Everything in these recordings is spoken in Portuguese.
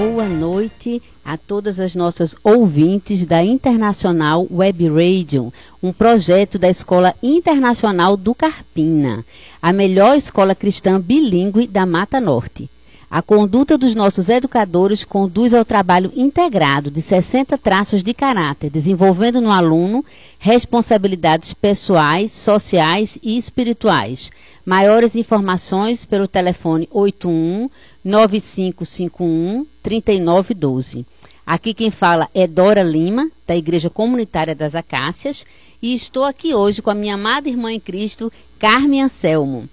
Boa noite a todas as nossas ouvintes da Internacional Web Radio, um projeto da Escola Internacional do Carpina, a melhor escola cristã bilíngue da Mata Norte. A conduta dos nossos educadores conduz ao trabalho integrado de 60 traços de caráter, desenvolvendo no aluno responsabilidades pessoais, sociais e espirituais. Maiores informações pelo telefone 81 9551 3912. Aqui quem fala é Dora Lima, da Igreja Comunitária das Acácias, e estou aqui hoje com a minha amada irmã em Cristo, Carmen Anselmo.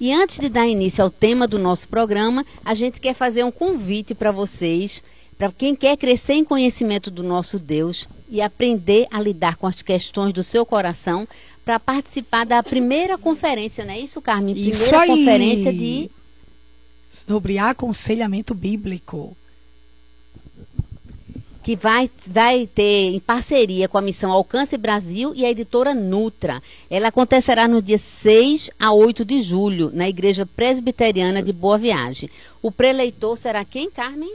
E antes de dar início ao tema do nosso programa, a gente quer fazer um convite para vocês, para quem quer crescer em conhecimento do nosso Deus e aprender a lidar com as questões do seu coração, para participar da primeira conferência, não é isso, Carmen? Primeira Isso aí. conferência de Sobre aconselhamento bíblico. Que vai, vai ter em parceria com a Missão Alcance Brasil e a editora Nutra. Ela acontecerá no dia 6 a 8 de julho, na Igreja Presbiteriana de Boa Viagem. O preleitor será quem, Carmen?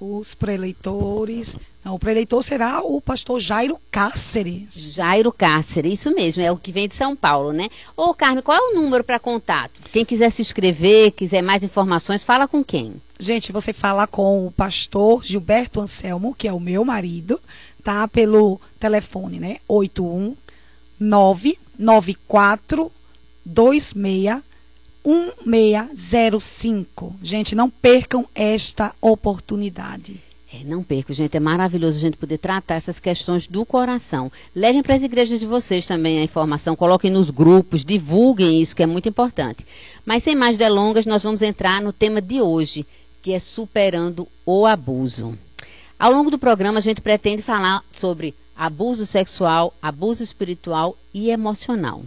Os preleitores. O preleitor será o pastor Jairo Cáceres. Jairo Cáceres, isso mesmo, é o que vem de São Paulo, né? Ô, Carmen, qual é o número para contato? Quem quiser se inscrever, quiser mais informações, fala com quem? Gente, você fala com o pastor Gilberto Anselmo, que é o meu marido, tá? Pelo telefone, né? 81 994 26 1605. Gente, não percam esta oportunidade. É, não perco, gente. É maravilhoso a gente poder tratar essas questões do coração. Levem para as igrejas de vocês também a informação, coloquem nos grupos, divulguem isso, que é muito importante. Mas sem mais delongas, nós vamos entrar no tema de hoje, que é superando o abuso. Ao longo do programa, a gente pretende falar sobre abuso sexual, abuso espiritual e emocional.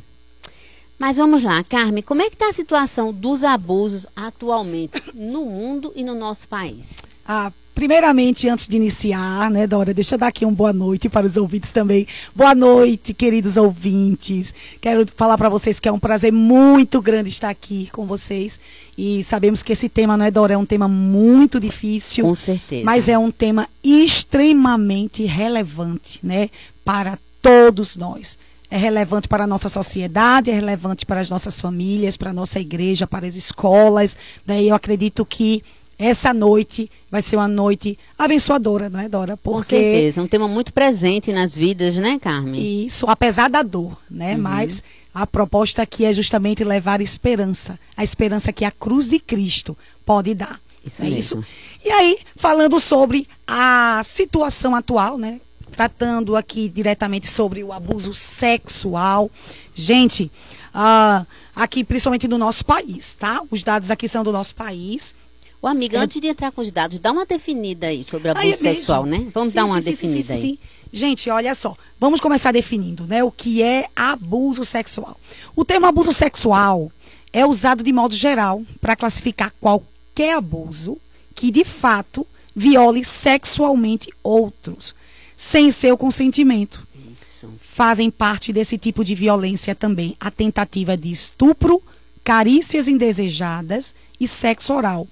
Mas vamos lá, Carmen, como é que está a situação dos abusos atualmente no mundo e no nosso país? Ah, primeiramente, antes de iniciar, né, Dora, deixa eu dar aqui uma boa noite para os ouvintes também. Boa noite, queridos ouvintes. Quero falar para vocês que é um prazer muito grande estar aqui com vocês. E sabemos que esse tema, não é, Dora? É um tema muito difícil. Com certeza. Mas é um tema extremamente relevante, né, para todos nós. É relevante para a nossa sociedade, é relevante para as nossas famílias, para a nossa igreja, para as escolas. Daí eu acredito que essa noite vai ser uma noite abençoadora, não é, Dora? Com certeza, um tema muito presente nas vidas, né, Carmen? Isso, apesar da dor, né? Uhum. Mas a proposta aqui é justamente levar esperança. A esperança que a cruz de Cristo pode dar. Isso é mesmo. isso. E aí, falando sobre a situação atual, né? Tratando aqui diretamente sobre o abuso sexual. Gente, ah, aqui principalmente no nosso país, tá? Os dados aqui são do nosso país. Ô, amiga, antes de entrar com os dados, dá uma definida aí sobre abuso Aí é sexual, né? Vamos Sim, dar uma sim, definida sim, aí. sim, sim. Gente, olha só. Vamos começar definindo, né? O que é abuso sexual. O termo abuso sexual é usado de modo geral para classificar qualquer abuso que de fato viole sexualmente outros, sem seu consentimento. Isso. Fazem parte desse tipo de violência também a tentativa de estupro, carícias indesejadas e sexo oral.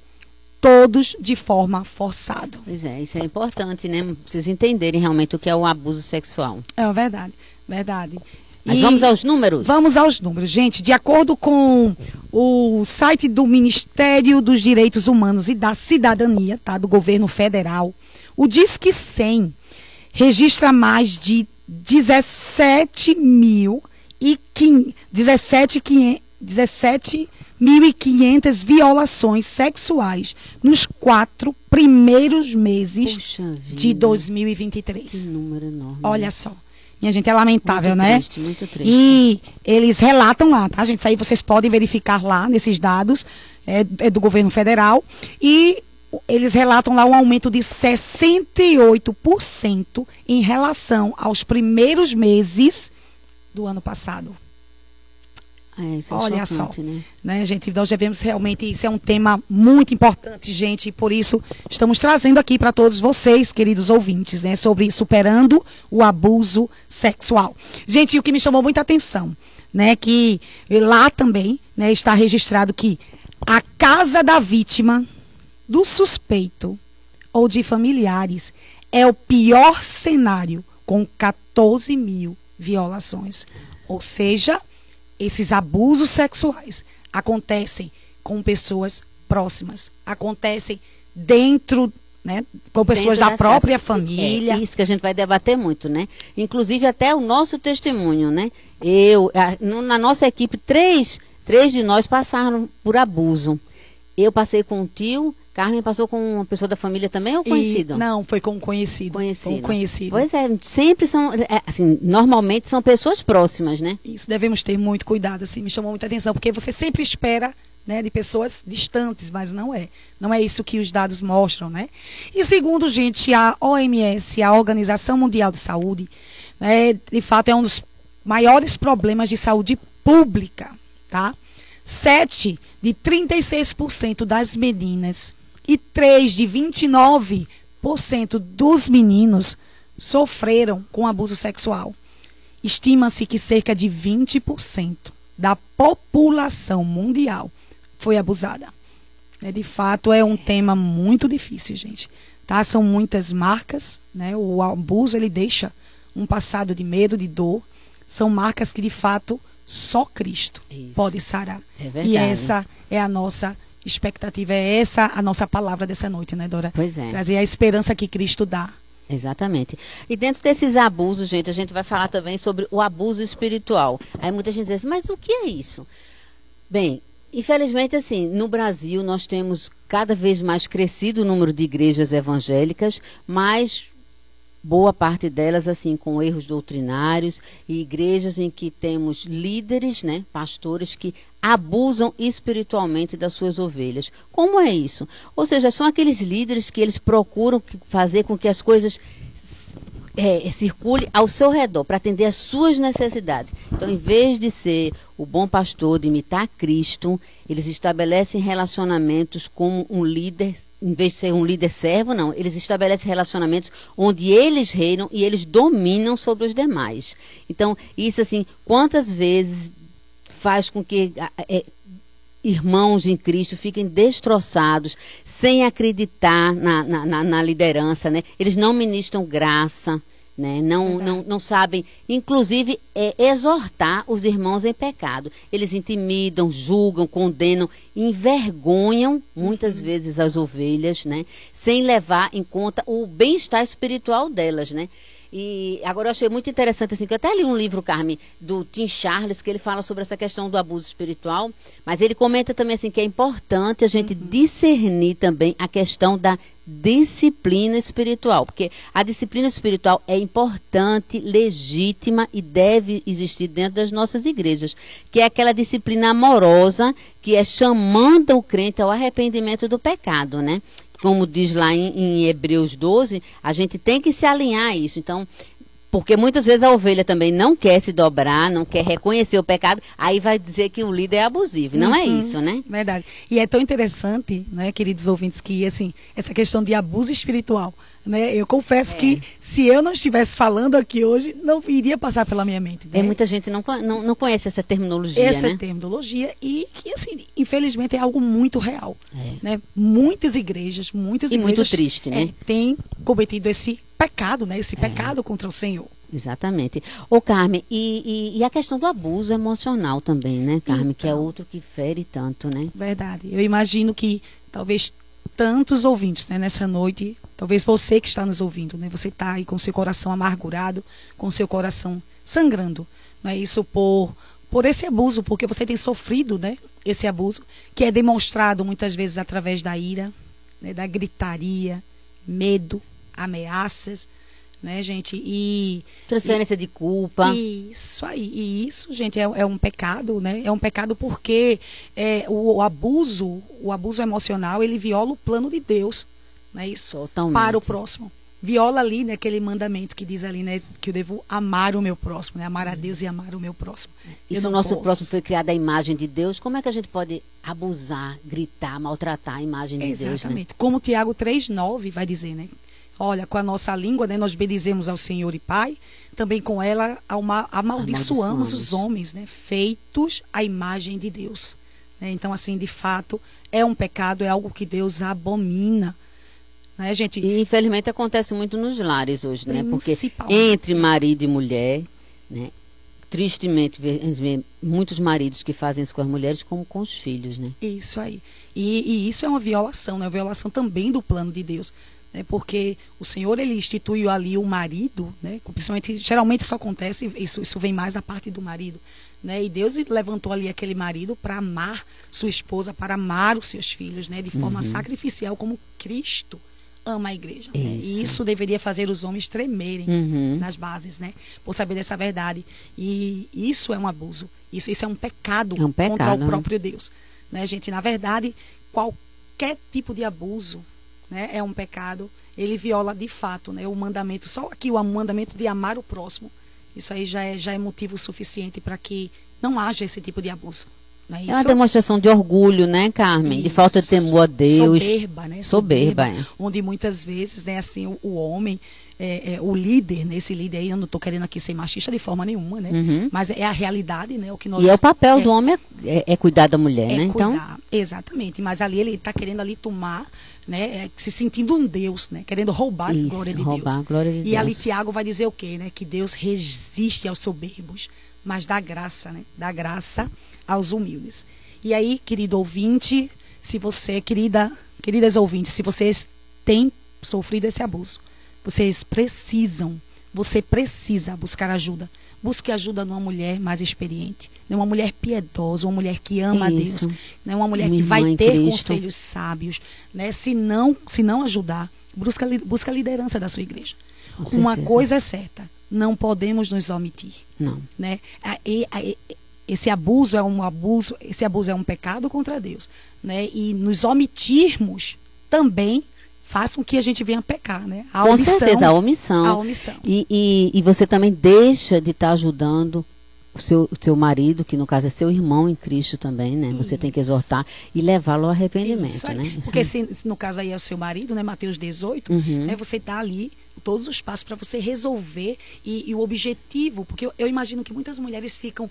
Todos de forma forçada. Pois é, isso é importante, né? Vocês entenderem realmente o que é o abuso sexual. É verdade, verdade. Mas E vamos aos números? Vamos aos números, gente. De acordo com o site do Ministério dos Direitos Humanos e da Cidadania, tá, do governo federal, o Disque 100 registra mais de 17 mil e quin- 17 quinhe- 17.500 violações sexuais nos quatro primeiros meses de 2023. Que número enorme. Olha só. Minha gente, é lamentável, muito né? Triste, muito triste. E eles relatam lá, tá, gente? Isso aí vocês podem verificar lá nesses dados é, é do governo federal. E eles relatam lá um aumento de 68% em relação aos primeiros meses do ano passado. É, isso é Olha só. né? Né, gente? Nós devemos realmente, isso é um tema muito importante, gente, e por isso estamos trazendo aqui para todos vocês, queridos ouvintes, né, sobre superando o abuso sexual. Gente, o que me chamou muita atenção, né, que lá também, né, está registrado que a casa da vítima, do suspeito ou de familiares. É o pior cenário, com 14 mil violações. Ou seja, esses abusos sexuais acontecem com pessoas próximas, acontecem dentro né, com pessoas da própria casas. família. É isso que a gente vai debater muito, né? Inclusive até o nosso testemunho, né? Eu, a, na nossa equipe, três, três de nós passaram por abuso. Eu passei com um tio, Carmen passou com uma pessoa da família também ou conhecido? E, não, foi com um conhecido. Conhecido. Com conhecido. Pois é, sempre são, é, assim, normalmente são pessoas próximas, né? Isso, devemos ter muito cuidado, assim, me chamou muita atenção, porque você sempre espera né, de pessoas distantes, mas não é. Não é isso que os dados mostram, né? E segundo, gente, a OMS, a Organização Mundial de Saúde, né, de fato é um dos maiores problemas de saúde pública, tá? 7 de 36% das meninas e 3 de 29% dos meninos sofreram com abuso sexual. Estima-se que cerca de 20% da população mundial foi abusada. É, de fato, é um tema muito difícil, gente. Tá? São muitas marcas, né? O abuso ele deixa um passado de medo, de dor. São marcas que de fato só Cristo Isso. pode sarar. É verdade. E essa é a nossa expectativa, é essa a nossa palavra dessa noite, né, Dora? Pois é. Trazer a esperança que Cristo dá. Exatamente. E dentro desses abusos, gente, a gente vai falar também sobre o abuso espiritual. Aí muita gente diz, assim, mas o que é isso? Bem, Infelizmente, assim, no Brasil nós temos cada vez mais crescido o número de igrejas evangélicas, mas boa parte delas assim com erros doutrinários e igrejas em que temos líderes, né, pastores que abusam espiritualmente das suas ovelhas. Como é isso? Ou seja, são aqueles líderes que eles procuram fazer com que as coisas é, circule ao seu redor para atender às suas necessidades. Então, em vez de ser o bom pastor, de imitar Cristo, eles estabelecem relacionamentos com um líder, em vez de ser um líder servo, não, eles estabelecem relacionamentos onde eles reinam e eles dominam sobre os demais. Então, isso assim, quantas vezes faz com que é, irmãos em Cristo fiquem destroçados, sem acreditar na, na, na, liderança, né? Eles não ministram graça, né? Não, não, não sabem, inclusive, é, exortar os irmãos em pecado. Eles intimidam, julgam, condenam, envergonham muitas uhum. vezes as ovelhas, né? Sem levar em conta o bem-estar espiritual delas, né? E agora eu achei muito interessante, assim, que eu até li um livro, Carmen, do Tim Charles, que ele fala sobre essa questão do abuso espiritual, mas ele comenta também, assim, que é importante a gente uhum. discernir também a questão da disciplina espiritual, porque a disciplina espiritual é importante, legítima e deve existir dentro das nossas igrejas, que é aquela disciplina amorosa que é chamando o crente ao arrependimento do pecado, né? Como diz lá em, em Hebreus 12, a gente tem que se alinhar a isso. Então, porque muitas vezes a ovelha também não quer se dobrar, não quer reconhecer o pecado, aí vai dizer que o líder é abusivo. Não é uhum, é isso, né? Verdade. E é tão interessante, né, queridos ouvintes, que assim, essa questão de abuso espiritual né? Eu confesso é. que se eu não estivesse falando aqui hoje, não iria passar pela minha mente. Né? É, muita gente não, não, não conhece essa terminologia. Essa né? terminologia e que, assim, infelizmente é algo muito real. É. Né? Muitas igrejas, muitas e igrejas. muito triste, né? É, têm cometido esse pecado, né? Esse é. pecado contra o Senhor. Exatamente. Ô, Carmen, e, e, e, a questão do abuso emocional também, né, Carmen? Então, que é então. outro que fere tanto, né? Verdade. Eu imagino que talvez tantos ouvintes né, nessa noite. Talvez você que está nos ouvindo, né, você está aí com seu coração amargurado, com seu coração sangrando. Né, isso por, por esse abuso, porque você tem sofrido né, esse abuso, que é demonstrado muitas vezes através da ira, né, da gritaria, medo, ameaças né, gente? E transferência e, de culpa. Isso aí, e isso, gente, é, é, um pecado, né? É um pecado porque é, o, o, abuso, o abuso emocional, ele viola o plano de Deus, né? Isso Totalmente. para o próximo. Viola ali, né, aquele mandamento que diz ali, né, que eu devo amar o meu próximo, né, amar a Deus e amar o meu próximo. E se o nosso posso... próximo foi criado à imagem de Deus, como é que a gente pode abusar, gritar, maltratar a imagem de Exatamente. Deus? Exatamente. Né? Como Tiago 3,9 vai dizer, né? Olha, com a nossa língua, né, nós bendizemos ao Senhor e Pai, também com ela amaldiçoamos, amaldiçoamos os homens, né, feitos à imagem de Deus. Né? Então, assim, de fato, é um pecado, é algo que Deus abomina. Né, gente? E infelizmente acontece muito nos lares hoje, né? Porque entre marido e mulher, né? Tristemente, vê muitos maridos que fazem isso com as mulheres como com os filhos, né? Isso aí. E, e isso é uma violação, né? Uma violação também do plano de Deus né, porque o Senhor ele instituiu ali o marido, né, principalmente geralmente isso acontece, isso, isso vem mais da parte do marido, né, e Deus levantou ali aquele marido para amar sua esposa, para amar os seus filhos, né, de forma uhum. sacrificial como Cristo ama a igreja. Isso. Né? E isso deveria fazer os homens tremerem uhum. nas bases, né? Por saber dessa verdade. E isso é um abuso. Isso, isso é um pecado, é um pecado contra o né? próprio Deus. Né, gente? Na verdade, qualquer tipo de abuso né, é um pecado, ele viola de fato né, o mandamento, só aqui o mandamento de amar o próximo. Isso aí já é, já é motivo suficiente para que não haja esse tipo de abuso. É, é, uma demonstração de orgulho, né, Carmen? Isso. De falta de temor a Deus. Soberba, né? Soberba. soberba é. Onde muitas vezes, né, assim, o, o homem, é, é, o líder, né, esse líder aí, eu não estou querendo aqui ser machista de forma nenhuma, né? Uhum. Mas é a realidade, né? O que nós, e é o papel é do homem é, é, cuidar da mulher, né? Então. Cuidar, exatamente. Mas ali ele está querendo ali tomar né, é, se sentindo um Deus, né, querendo roubar Isso, a glória de roubar Deus. A glória de e Deus. ali Tiago vai dizer o quê? Né, que Deus resiste aos soberbos, mas dá graça, né, dá graça aos humildes. E aí, querido ouvinte, se você, querida, queridas ouvintes, se vocês têm sofrido esse abuso, vocês precisam, você precisa buscar ajuda. Busque ajuda numa mulher mais experiente, numa mulher piedosa, uma mulher que ama Isso. a Deus, né? uma mulher Minha que vai ter Cristo. conselhos sábios. Né? Se, não, se não ajudar, busca, busca a liderança da sua igreja. Com uma certeza. coisa é certa, não podemos nos omitir. Não. Né? E, esse abuso é um abuso, esse abuso é um pecado contra Deus, né? E nos omitirmos também faz com que a gente venha pecar, né? A com omissão, certeza, a omissão. A omissão. E, e, e você também deixa de estar tá ajudando o seu, o seu marido, que no caso é seu irmão em Cristo também, né? Você tem que exortar e levá-lo ao arrependimento, Isso né? Isso Porque se, no caso aí é o seu marido, né? Mateus 18, uhum. né? Você está ali todos os passos para você resolver e, e, o objetivo, porque eu, eu imagino que muitas mulheres ficam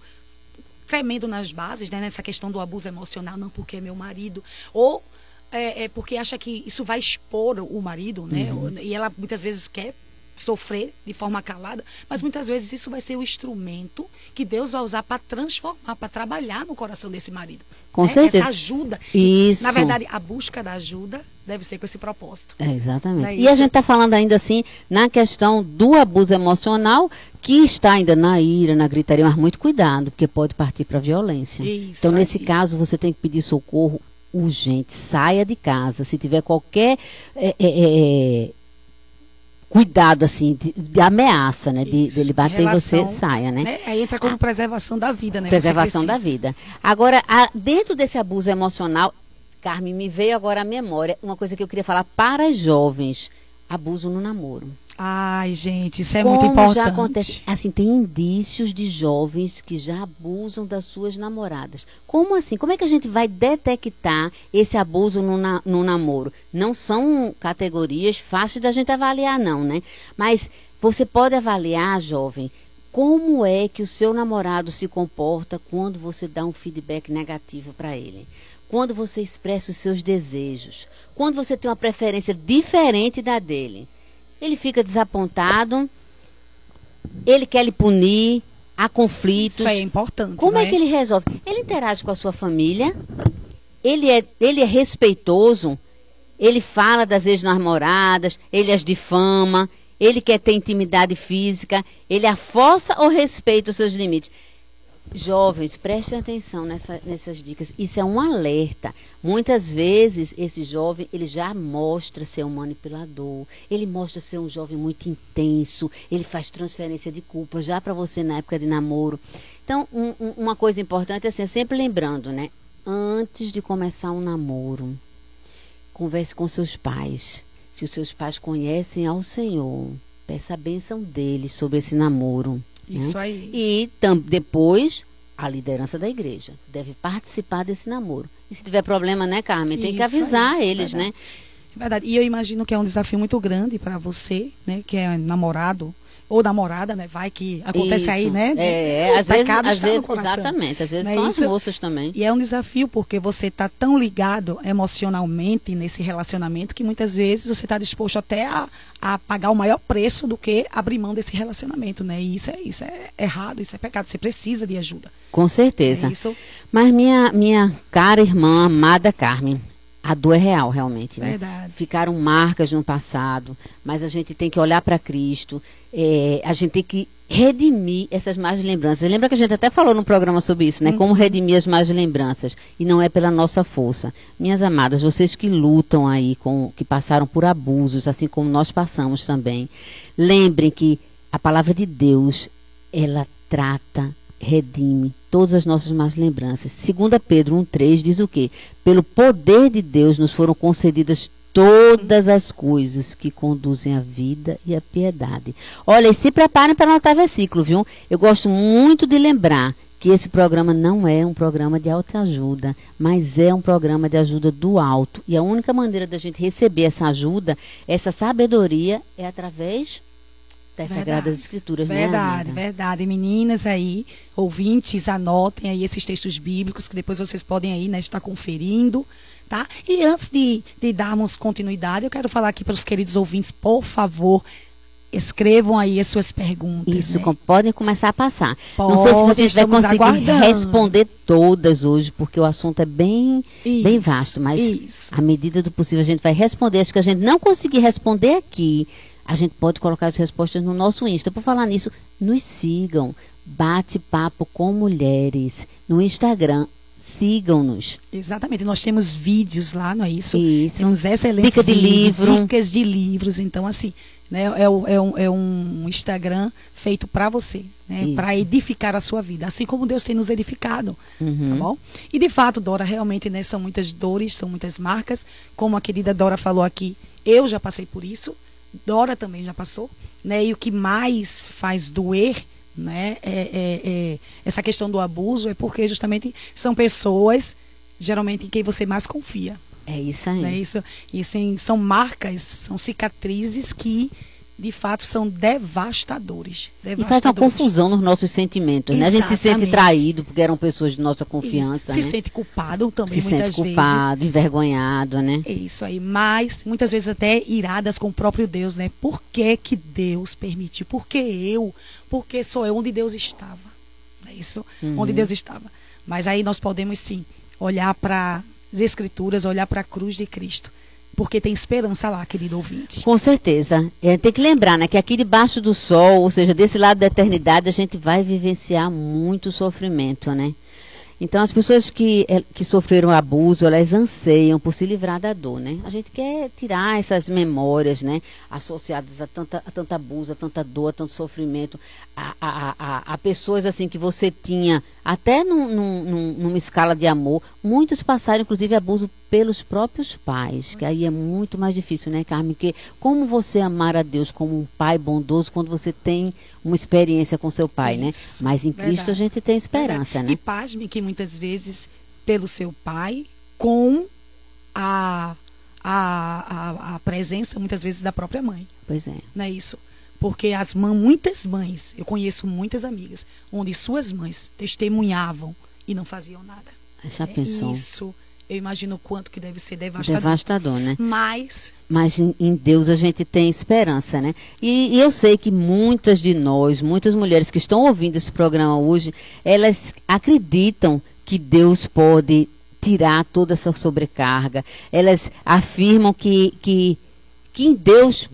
tremendo nas bases, né? Nessa questão do abuso emocional, não porque é meu marido, ou é, é, porque acha que isso vai expor o marido, né? Uhum. E ela muitas vezes quer sofrer de forma calada, mas muitas vezes isso vai ser o instrumento que Deus vai usar para transformar, para trabalhar no coração desse marido. Com né? certeza. Essa ajuda. Isso. Na verdade, a busca da ajuda deve ser com esse propósito. É, exatamente. É e a gente está falando ainda assim na questão do abuso emocional, que está ainda na ira, na gritaria, mas muito cuidado, porque pode partir para a violência. Isso então, nesse caso, você tem que pedir socorro urgente. Saia de casa. Se tiver qualquer é, é, é, cuidado, assim, de, de ameaça, né? De, de ele bater Relação, você, saia, né? né? Aí entra como a, preservação da vida, né? Preservação da vida. Agora, a, dentro desse abuso emocional, Carmen, me veio agora à memória uma coisa que eu queria falar para jovens. Abuso no namoro. Ai, gente, isso é Como muito importante. já acontece? Assim, tem indícios de jovens que já abusam das suas namoradas. Como assim? Como é que a gente vai detectar esse abuso no, na, no namoro? Não são categorias fáceis da gente avaliar, não, né? Mas você pode avaliar, jovem, como é que o seu namorado se comporta quando você dá um feedback negativo para ele? Quando você expressa os seus desejos? Quando você tem uma preferência diferente da dele? Ele fica desapontado, ele quer lhe punir, há conflitos. Isso é importante. Como é que ele resolve? Ele interage com a sua família, ele é, ele é respeitoso, ele fala das ex-namoradas, ele as difama, ele quer ter intimidade física, ele afossa ou respeita os seus limites. Jovens, prestem atenção nessa, nessas dicas. Isso é um alerta. Muitas vezes esse jovem ele já mostra ser um manipulador. Ele mostra ser um jovem muito intenso. Ele faz transferência de culpa já para você na época de namoro. Então, um, um, uma coisa importante é assim, sempre lembrando, né? Antes de começar um namoro, converse com seus pais. Se os seus pais conhecem ao Senhor, peça a bênção deles sobre esse namoro. Isso né? aí. E depois a liderança da igreja deve participar desse namoro. E se tiver problema, né, Carmen, tem Isso que avisar aí, eles, verdade. né? É verdade. E eu imagino que é um desafio muito grande para você, né, que é namorado, ou namorada, né? Vai que acontece Isso. aí, né? É, O às vezes, às vezes exatamente, às vezes Não é são isso? as moças também. E é um desafio porque você está tão ligado emocionalmente nesse relacionamento que muitas vezes você está disposto até a, a pagar o maior preço do que abrir mão desse relacionamento, né? E isso é, isso é errado, isso é pecado. Você precisa de ajuda. Com certeza. É isso, Mas minha, minha cara irmã, amada Carmen, a dor é real, realmente, né? verdade. Ficaram marcas no passado, mas a gente tem que olhar para Cristo, é, a gente tem que redimir essas más lembranças. Lembra que a gente até falou no programa sobre isso, né? Como redimir as más lembranças. E não é pela nossa força. Minhas amadas, vocês que lutam aí, com, que passaram por abusos, assim como nós passamos também, lembrem que a palavra de Deus, ela trata, redime todas as nossas más lembranças. 2 Pedro 1,3 diz o quê? Pelo poder de Deus nos foram concedidas todas as coisas que conduzem à vida e à piedade. Olha, e se preparem para anotar versículo, viu? Eu gosto muito de lembrar que esse programa não é um programa de autoajuda, mas é um programa de ajuda do alto. E a única maneira da gente receber essa ajuda, essa sabedoria, é através das Verdade. Sagradas Escrituras, né, Verdade, amada? verdade. Meninas aí, ouvintes, anotem aí esses textos bíblicos que depois vocês podem aí, né, estar conferindo, tá? E antes de, de darmos continuidade, eu quero falar aqui para os queridos ouvintes, por favor, escrevam aí as suas perguntas. Isso, né? com- podem começar a passar. Não sei se a Pode, gente vai estamos conseguir aguardando. responder todas hoje, porque o assunto é bem, bem Isso, vasto, mas isso. à medida do possível a gente vai responder. Acho que a gente não conseguir responder aqui, a gente pode colocar as respostas no nosso Insta. Por falar nisso, nos sigam. Bate papo com mulheres no Instagram. Sigam-nos. Exatamente, nós temos vídeos lá, não é isso? Isso. Temos excelentes Dica de vídeos, livro. dicas de livros. Então, assim, né, é, é um, é um Instagram feito para você, né, para edificar a sua vida, assim como Deus tem nos edificado, Uhum. tá bom? E de fato, Dora, realmente, né, são muitas dores, são muitas marcas, como a querida Dora falou aqui, eu já passei por isso, Dora também já passou, né? E o que mais faz doer né, é, é- é essa questão do abuso é porque justamente são pessoas geralmente em quem você mais confia. É isso aí. Né? Isso, e sim, são marcas, são cicatrizes que de fato são devastadores. E faz uma devastadores. confusão nos nossos sentimentos, né? A gente se sente traído porque eram pessoas de nossa Isso. confiança, Se né? sente culpado também, se muitas sente vezes. culpado, envergonhado, né? É isso aí, mas muitas vezes até iradas com o próprio Deus, né? Por que, que Deus permitiu? Por que eu? Porque sou eu onde Deus estava. É isso? Uhum. Onde Deus estava. Mas aí nós podemos sim olhar para as Escrituras, olhar para a cruz de Cristo. Porque tem esperança lá, querido ouvinte. Com certeza. É, tem que lembrar, né, que aqui debaixo do sol, ou seja, desse lado da eternidade, a gente vai vivenciar muito sofrimento, né? Então, as pessoas que, eh, que sofreram abuso, elas anseiam por se livrar da dor, né? A gente quer tirar essas memórias, né? Associadas a, tanta, a tanto abuso, a tanta dor, a tanto sofrimento, a, a, a, pessoas, assim, que você tinha, até num, num- num- numa escala de amor, muitos passaram, inclusive, abuso pelos próprios pais, que aí é muito mais difícil, né, Carmen? Porque como você amar a Deus como um pai bondoso quando você tem uma experiência com seu pai, Isso, né? Mas em Cristo verdade. a gente tem esperança, E né? pasme que muitas vezes pelo seu pai, com a, a, a, a presença, muitas vezes, da própria mãe. Pois é. Não é isso? Porque as mães, muitas mães, eu conheço muitas amigas, onde suas mães testemunhavam e não faziam nada. Já É pensou? Isso, eu imagino o quanto que deve ser devastador. Devastador, né? Mas, Mas em, em Deus a gente tem esperança, né? E, e eu sei que muitas de nós, muitas mulheres que estão ouvindo esse programa hoje, elas acreditam que Deus pode tirar toda essa sobrecarga. Elas afirmam que, que, que em Deus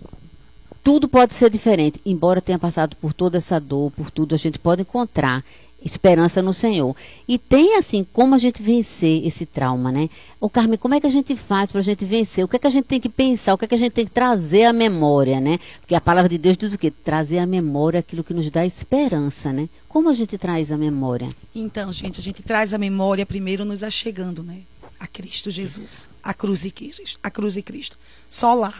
tudo pode ser diferente. Embora tenha passado por toda essa dor, por tudo, a gente pode encontrar esperança no Senhor. E tem, assim, como a gente vencer esse trauma, né? Ô, Carmen, como é que a gente faz para a gente vencer? O que é que a gente tem que pensar? O que é que a gente tem que trazer à memória, né? Porque a palavra de Deus diz o quê? Trazer à memória aquilo que nos dá esperança, né? Como a gente traz a memória? então, gente, a gente traz a memória primeiro nos achegando, né? A Cristo Jesus. A cruz e Cristo. A cruz e Cristo. Só lá.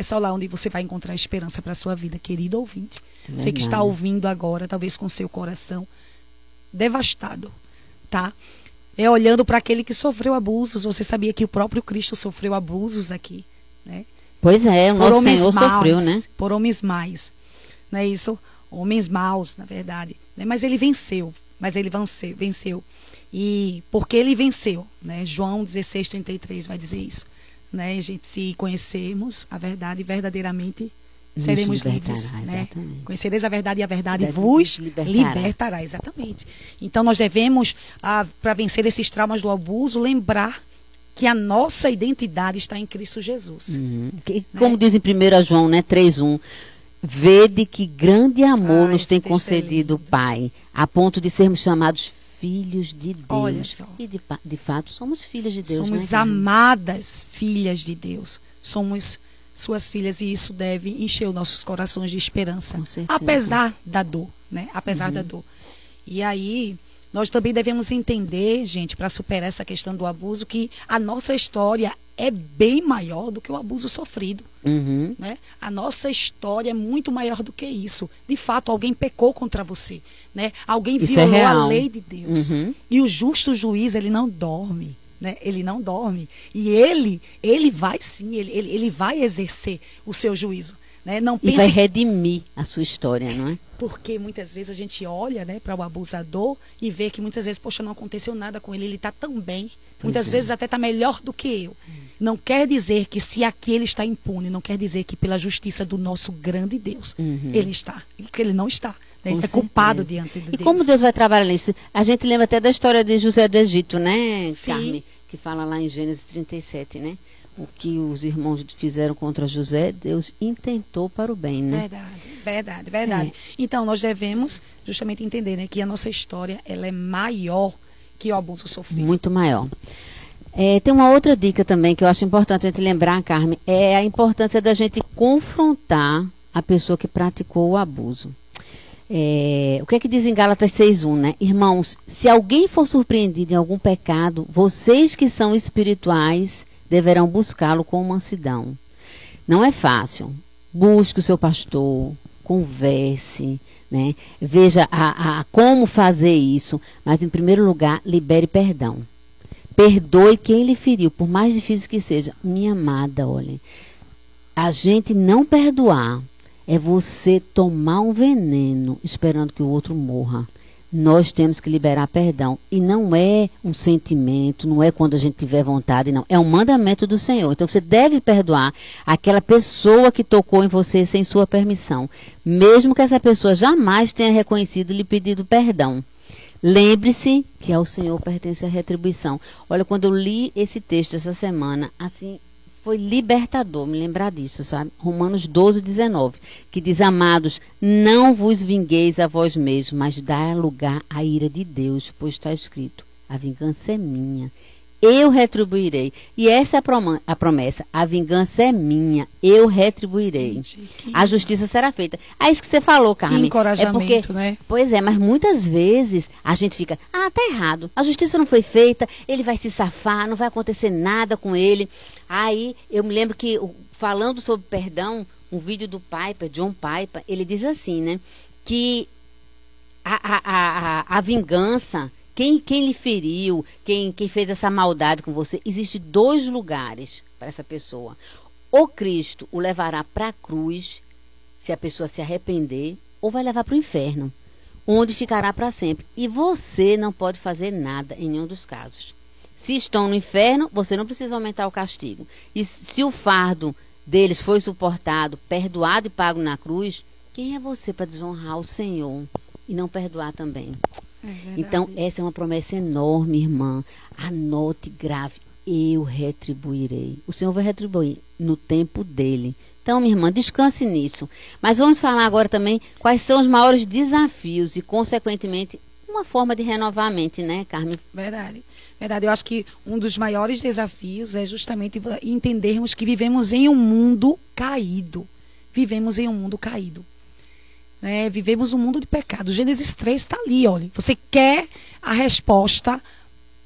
É só lá onde você vai encontrar esperança para a sua vida, querido ouvinte. É Você que está ouvindo agora, talvez com seu coração devastado, tá? É olhando para aquele que sofreu abusos. Você sabia que o próprio Cristo sofreu abusos aqui, né? Pois é, o por nosso homens Senhor maus, sofreu, né? Por homens mais. Não é isso? homens maus, na verdade. Né? Mas ele venceu, mas ele venceu, venceu. E porque ele venceu, né? João 16, 33 vai dizer isso. Né? A gente, se conhecermos a verdade verdadeiramente, seremos livres. Né? Conhecereis a verdade e a verdade, verdade vos libertará. libertará. Exatamente. Então nós devemos, ah, para vencer esses traumas do abuso, lembrar que a nossa identidade está em Cristo Jesus. Uhum. Que, né? Como diz em 1 João né, 3,1. Vede que grande amor ah, nos tem concedido o Pai, a ponto de sermos chamados filhos de Deus. Olha só. E de, de fato somos filhas de Deus. Somos né, amadas filhas de Deus. Somos suas filhas e isso deve encher os nossos corações de esperança, apesar da dor, né? Apesar uhum. da dor. E aí nós também devemos entender, gente, para superar essa questão do abuso, que a nossa história é bem maior do que o abuso sofrido. Uhum. Né? A nossa história é muito maior do que isso. De fato, alguém pecou contra você. Né? Alguém isso é violou é a lei de Deus. Uhum. E o justo juiz, ele não dorme. Né? Ele não dorme. E ele, ele vai sim, ele, ele, ele vai exercer o seu juízo. Né? Não pense... E vai redimir a sua história, não é? Porque muitas vezes a gente olha né, para o abusador e vê que muitas vezes, poxa, não aconteceu nada com ele, ele está tão bem. Pois muitas é. vezes até está melhor do que eu. Não quer dizer que se aqui ele está impune, não quer dizer que pela justiça do nosso grande Deus uhum. ele está. Porque ele não está. Né? é culpado diante de Deus. E como Deus vai trabalhar nisso? A gente lembra até da história de José do Egito, né, Sim. Carme? Que fala lá em Gênesis 37, né? o que os irmãos fizeram contra José, Deus intentou para o bem, né? Verdade, verdade, verdade. É. Então, nós devemos justamente entender né, que a nossa história ela é maior que o abuso sofrido. Muito maior. É, tem uma outra dica também que eu acho importante a gente lembrar, Carmen, é a importância da gente confrontar a pessoa que praticou o abuso. É, o que é que diz em Gálatas 6.1, né? Irmãos, se alguém for surpreendido em algum pecado, vocês que são espirituais deverão buscá-lo com mansidão. Não é fácil. Busque o seu pastor, converse, né? Veja a, a, como fazer isso, mas em primeiro lugar, libere perdão. Perdoe quem lhe feriu, por mais difícil que seja. Minha amada, olha, a gente não perdoar é você tomar um veneno esperando que o outro morra nós temos que liberar perdão. E não é um sentimento, não é quando a gente tiver vontade, não. É um mandamento do Senhor. Então você deve perdoar aquela pessoa que tocou em você sem sua permissão, mesmo que essa pessoa jamais tenha reconhecido e lhe pedido perdão. Lembre-se que ao Senhor pertence a retribuição. Olha, quando eu li esse texto essa semana, assim, foi libertador me lembrar disso, sabe? Romanos 12, 19, que diz: Amados, não vos vingueis a vós mesmos, mas dá lugar à ira de Deus, pois está escrito: A vingança é minha, eu retribuirei. E essa é a promessa: a vingança é minha, eu retribuirei. a justiça será feita. É isso que você falou, Carmen. Que encorajamento, é porque, né? Pois é, mas muitas vezes a gente fica: ah, tá errado, a justiça não foi feita, ele vai se safar, não vai acontecer nada com ele. Aí eu me lembro que, falando sobre perdão, um vídeo do Piper, John Piper, ele diz assim, né? Que a, a, a, a vingança quem, quem lhe feriu, quem, quem fez essa maldade com você, existe dois lugares para essa pessoa. Ou Cristo o levará para a cruz, se a pessoa se arrepender, ou vai levar para o inferno, onde ficará para sempre. E você não pode fazer nada em nenhum dos casos. Se estão no inferno, você não precisa aumentar o castigo. E se o fardo deles foi suportado, perdoado e pago na cruz, quem é você para desonrar o Senhor e não perdoar também? É então, essa é uma promessa enorme, irmã. Anote, grave. Eu retribuirei. O Senhor vai retribuir no tempo dele. Então, minha irmã, descanse nisso. Mas vamos falar agora também quais são os maiores desafios e, consequentemente, uma forma de renovar a mente, né, Carmen? Verdade. Verdade. Eu acho que um dos maiores desafios é justamente entendermos que vivemos em um mundo caído. Vivemos em um mundo caído. Né? Vivemos um mundo de pecado. Gênesis 3 está ali, olha. Você quer a resposta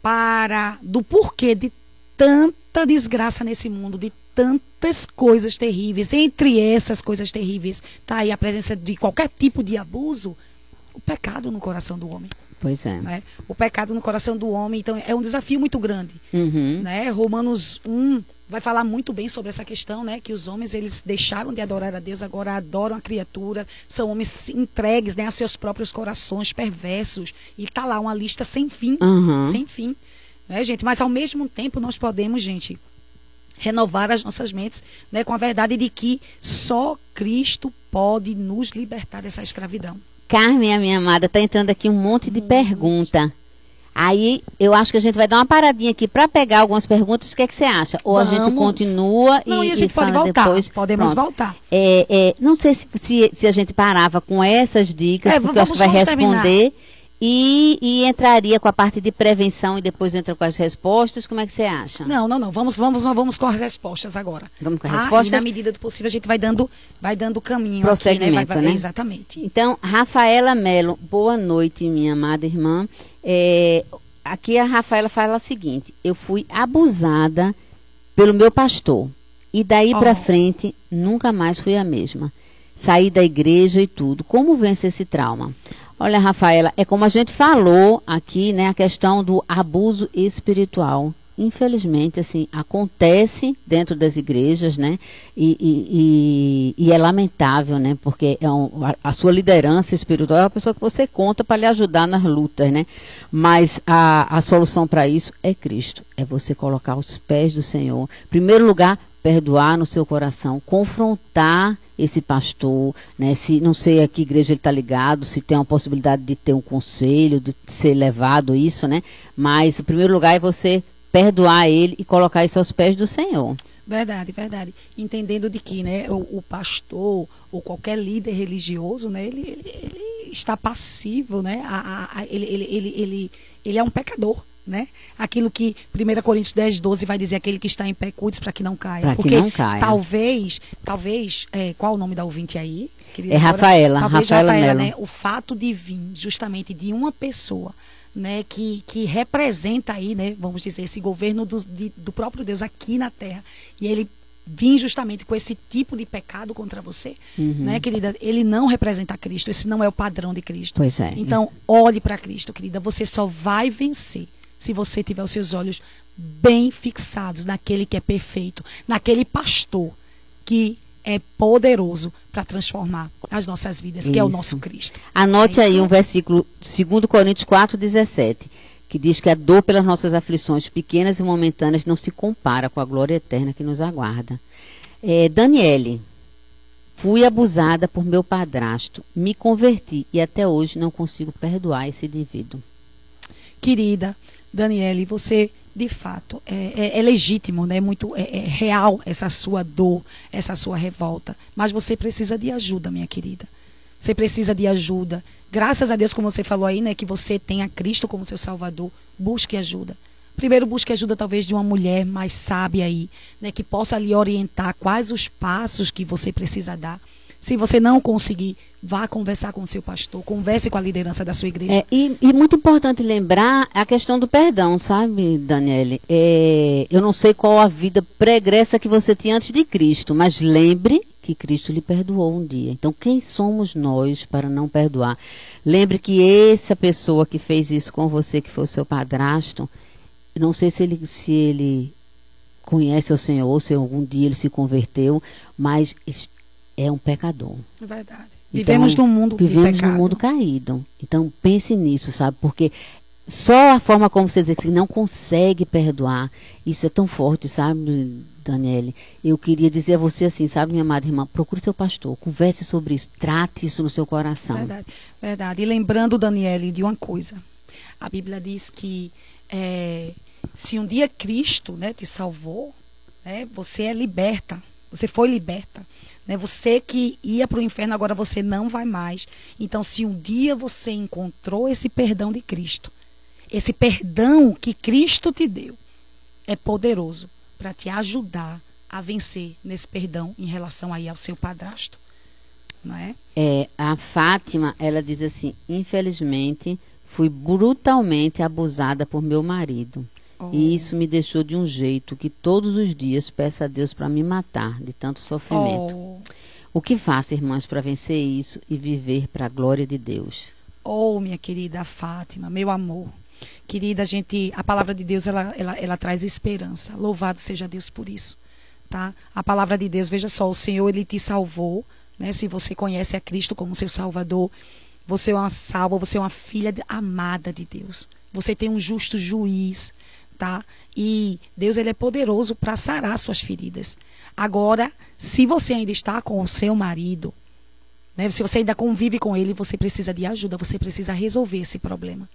para do porquê de tanta desgraça nesse mundo, de tantas coisas terríveis. Entre essas coisas terríveis, está aí a presença de qualquer tipo de abuso. O pecado no coração do homem. Pois é. Né? O pecado no coração do homem, então é um desafio muito grande. Uhum. Né? Romanos 1 vai falar muito bem sobre essa questão, né? Que os homens eles deixaram de adorar a Deus, agora adoram a criatura, são homens entregues, né, a seus próprios corações perversos e tá lá uma lista sem fim, Uhum. sem fim, né, gente? Mas ao mesmo tempo nós podemos, gente, renovar as nossas mentes, né, com a verdade de que só Cristo pode nos libertar dessa escravidão. Carmen, a minha amada, tá entrando aqui um monte de pergunta. Aí eu acho que a gente vai dar uma paradinha aqui para pegar algumas perguntas. O que é que você acha? Ou a gente Vamos. continua Não, e, e a gente e pode voltar, depois? podemos Pronto. voltar. É, é, não sei se, se, se a gente parava com essas dicas, É, porque eu acho que vai vamos- vamos responder. E, e entraria com a parte de prevenção e depois entra com as respostas. Como é que você acha? Não, não, não. Vamos, vamos, vamos com as respostas agora. Vamos com as tá? respostas? E na medida do possível a gente vai dando, vai dando caminho aqui, Prosseguimento, né? Vai- vai- né? Exatamente. Então, Rafaela Melo, boa noite, minha amada irmã. É, aqui a Rafaela fala o seguinte: eu fui abusada pelo meu pastor e daí Oh. pra frente nunca mais fui a mesma. Saí da igreja e tudo. Como vence esse trauma? Olha, Rafaela, é como a gente falou aqui, né, a questão do abuso espiritual. Infelizmente, assim, acontece dentro das igrejas, né? E, e- e- e é lamentável, né? Porque é um- a, a sua liderança espiritual é a pessoa que você conta para lhe ajudar nas lutas, né? Mas a, a solução para isso é Cristo. É você colocar aos pés do Senhor. Em primeiro lugar, perdoar no seu coração, confrontar esse pastor, né? Se não sei a que igreja ele está ligado, se tem uma possibilidade de ter um conselho, de ser levado isso, né? Mas o primeiro lugar é você perdoar ele e colocar isso aos pés do Senhor. Verdade, verdade. Entendendo de que, né, o, o pastor ou qualquer líder religioso, né, ele, ele, ele está passivo, né, a, a- a- ele, ele, ele, ele, ele é um pecador, né? Aquilo que 1 Coríntios 10, 12 vai dizer, aquele que está em pé, cuide para que não caia. Pra que Porque não caia. talvez, talvez, é, qual o nome da ouvinte aí? É? Rafaela, Talvez Rafaela Rafaela, né, o fato de vir justamente de uma pessoa né, que, que representa aí, né, vamos dizer, esse governo do, de- do próprio Deus aqui na Terra, e ele vir justamente com esse tipo de pecado contra você, Uhum. né, querida, ele não representa Cristo, esse não é o padrão de Cristo. Pois é. Então, olhe para Cristo, querida, você só vai vencer se você tiver os seus olhos bem fixados naquele que é perfeito, naquele pastor que é poderoso para transformar as nossas vidas, que é o nosso Cristo. Anote É aí um versículo, 2 Coríntios 4, 17, que diz que a dor pelas nossas aflições pequenas e momentâneas não se compara com a glória eterna que nos aguarda. É, Daniele, fui abusada por meu padrasto, me converti e até hoje não consigo perdoar esse indivíduo. Querida Daniele, você de fato é, é- é legítimo, né? Muito é, é real essa sua dor, essa sua revolta. Mas você precisa de ajuda, minha querida. Você precisa de ajuda. Graças a Deus, como você falou aí, né? Que você tenha Cristo como seu Salvador. Busque ajuda. Primeiro, busque ajuda talvez de uma mulher mais sábia aí, né? Que possa lhe orientar quais os passos que você precisa dar. Se você não conseguir, vá conversar com o seu pastor, converse com a liderança da sua igreja. É, e, e muito importante lembrar a questão do perdão, sabe, Daniele? É, eu não sei qual a vida pregressa que você tinha antes de Cristo, mas lembre que Cristo lhe perdoou um dia. Então, quem somos nós para não perdoar? Lembre que essa pessoa que fez isso com você, que foi o seu padrasto, não sei se ele, se ele conhece o Senhor, se algum dia ele se converteu, mas é um pecador. É verdade. Então, Vivemos num mundo Vivemos num mundo caído. Então pense nisso, sabe? Porque só a forma como você diz que não consegue perdoar, isso é tão forte, sabe, Daniele? Eu queria dizer a você assim, sabe, minha amada irmã, procure seu pastor, converse sobre isso, trate isso no seu coração. Verdade, verdade. E lembrando, Daniele, de uma coisa. A Bíblia diz que é, se um dia Cristo né, te salvou, né, você é liberta. Você foi liberta. Né? Você que ia para o inferno, agora você não vai mais. Então, se um dia você encontrou esse perdão de Cristo, esse perdão que Cristo te deu, é poderoso para te ajudar a vencer nesse perdão em relação aí ao seu padrasto. Não é? É, a Fátima, ela diz assim: infelizmente, fui brutalmente abusada por meu marido. Oh. E isso me deixou de um jeito que todos os dias peço a Deus para me matar de tanto sofrimento. Oh. O que faço, irmãs, para vencer isso e viver para a glória de Deus? Oh, minha querida Fátima, meu amor. Querida, a gente, a palavra de Deus, ela, ela, ela traz esperança. Louvado seja Deus por isso. Tá? A palavra de Deus, veja só, o Senhor, ele te salvou, né? Se você conhece a Cristo como seu Salvador, você é uma salva, você é uma filha amada de Deus. Você tem um justo juiz, tá? E Deus ele é poderoso para sarar suas feridas. Agora, se você ainda está com o seu marido, né, se você ainda convive com ele, você precisa de ajuda, você precisa resolver esse problema.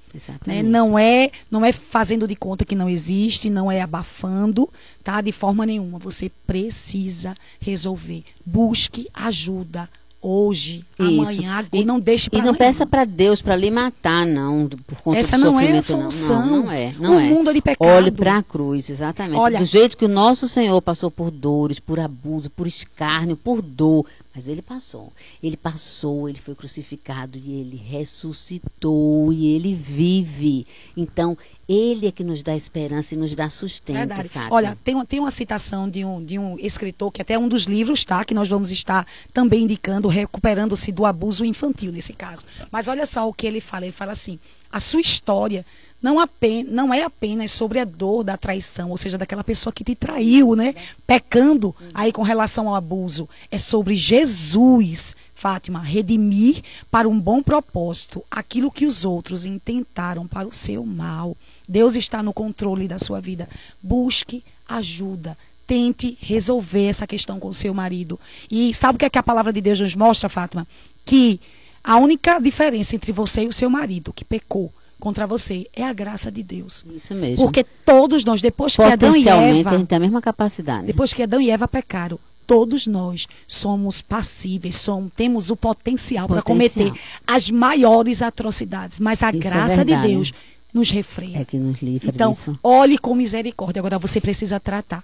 Né? Não é, não é fazendo de conta que não existe, não é abafando, tá? De forma nenhuma. Você precisa resolver. Busque ajuda hoje, Isso. amanhã, e, não deixe para E não amanhã. peça para Deus para lhe matar, não, por conta Essa do não é a solução. Não, não é, não o é. mundo é de pecado. Olhe para a cruz, exatamente. Olha, do jeito que o nosso Senhor passou por dores, por abuso, por escárnio, por dor, mas ele passou. Ele passou, ele foi crucificado e ele ressuscitou e ele vive. Então, ele é que nos dá esperança e nos dá sustento. Verdade. Olha, tem, tem uma citação de um, de um escritor, que até é um dos livros, tá? Que nós vamos estar também indicando, recuperando-se do abuso infantil nesse caso. Mas olha só o que ele fala. Ele fala assim: a sua história não, apenas, não é apenas sobre a dor da traição, ou seja, daquela pessoa que te traiu, né? Pecando aí com relação ao abuso. É sobre Jesus, Fátima, redimir para um bom propósito aquilo que os outros intentaram para o seu mal. Deus está no controle da sua vida. Busque ajuda. Tente resolver essa questão com o seu marido. E sabe o que, é que a palavra de Deus nos mostra, Fátima? Que a única diferença entre você e o seu marido que pecou contra você. É a graça de Deus. Isso mesmo. Porque todos nós, depois que Adão e Eva. a gente tem a mesma capacidade. Depois que Adão e Eva pecaram, todos nós somos passíveis, somos, temos o potencial, potencial. para cometer as maiores atrocidades. Mas a Isso é graça é de Deus nos refreia. É que nos livra então, disso. olhe com misericórdia. Agora você precisa tratar.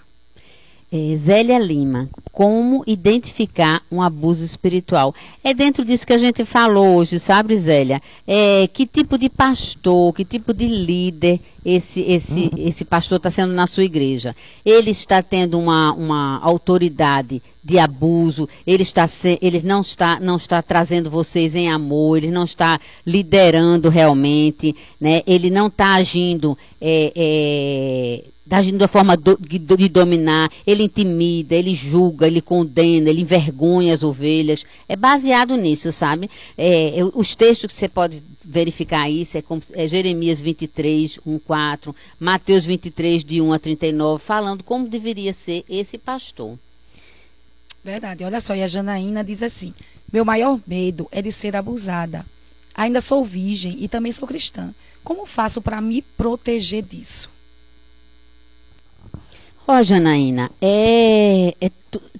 É, Zélia Lima, como identificar um abuso espiritual? É dentro disso que a gente falou hoje, sabe, Zélia? É, que tipo de pastor, que tipo de líder esse, esse, uhum. esse pastor está sendo na sua igreja? Ele está tendo uma, uma autoridade de abuso, ele, está se, ele não, está, não está trazendo vocês em amor, ele não está liderando realmente, né? ele não está agindo. É, agindo da forma do, de, de, dominar, ele intimida, ele julga, ele condena, ele envergonha as ovelhas. É baseado nisso, sabe? É, os textos que você pode verificar isso é, como, é Jeremias 23, 1, 4, Mateus 23, de 1 a 39, falando como deveria ser esse pastor. Verdade, olha só, e a Janaína diz assim: Meu maior medo é de ser abusada. Ainda sou virgem e também sou cristã. Como faço para me proteger disso? Ó, oh, Janaína, é, é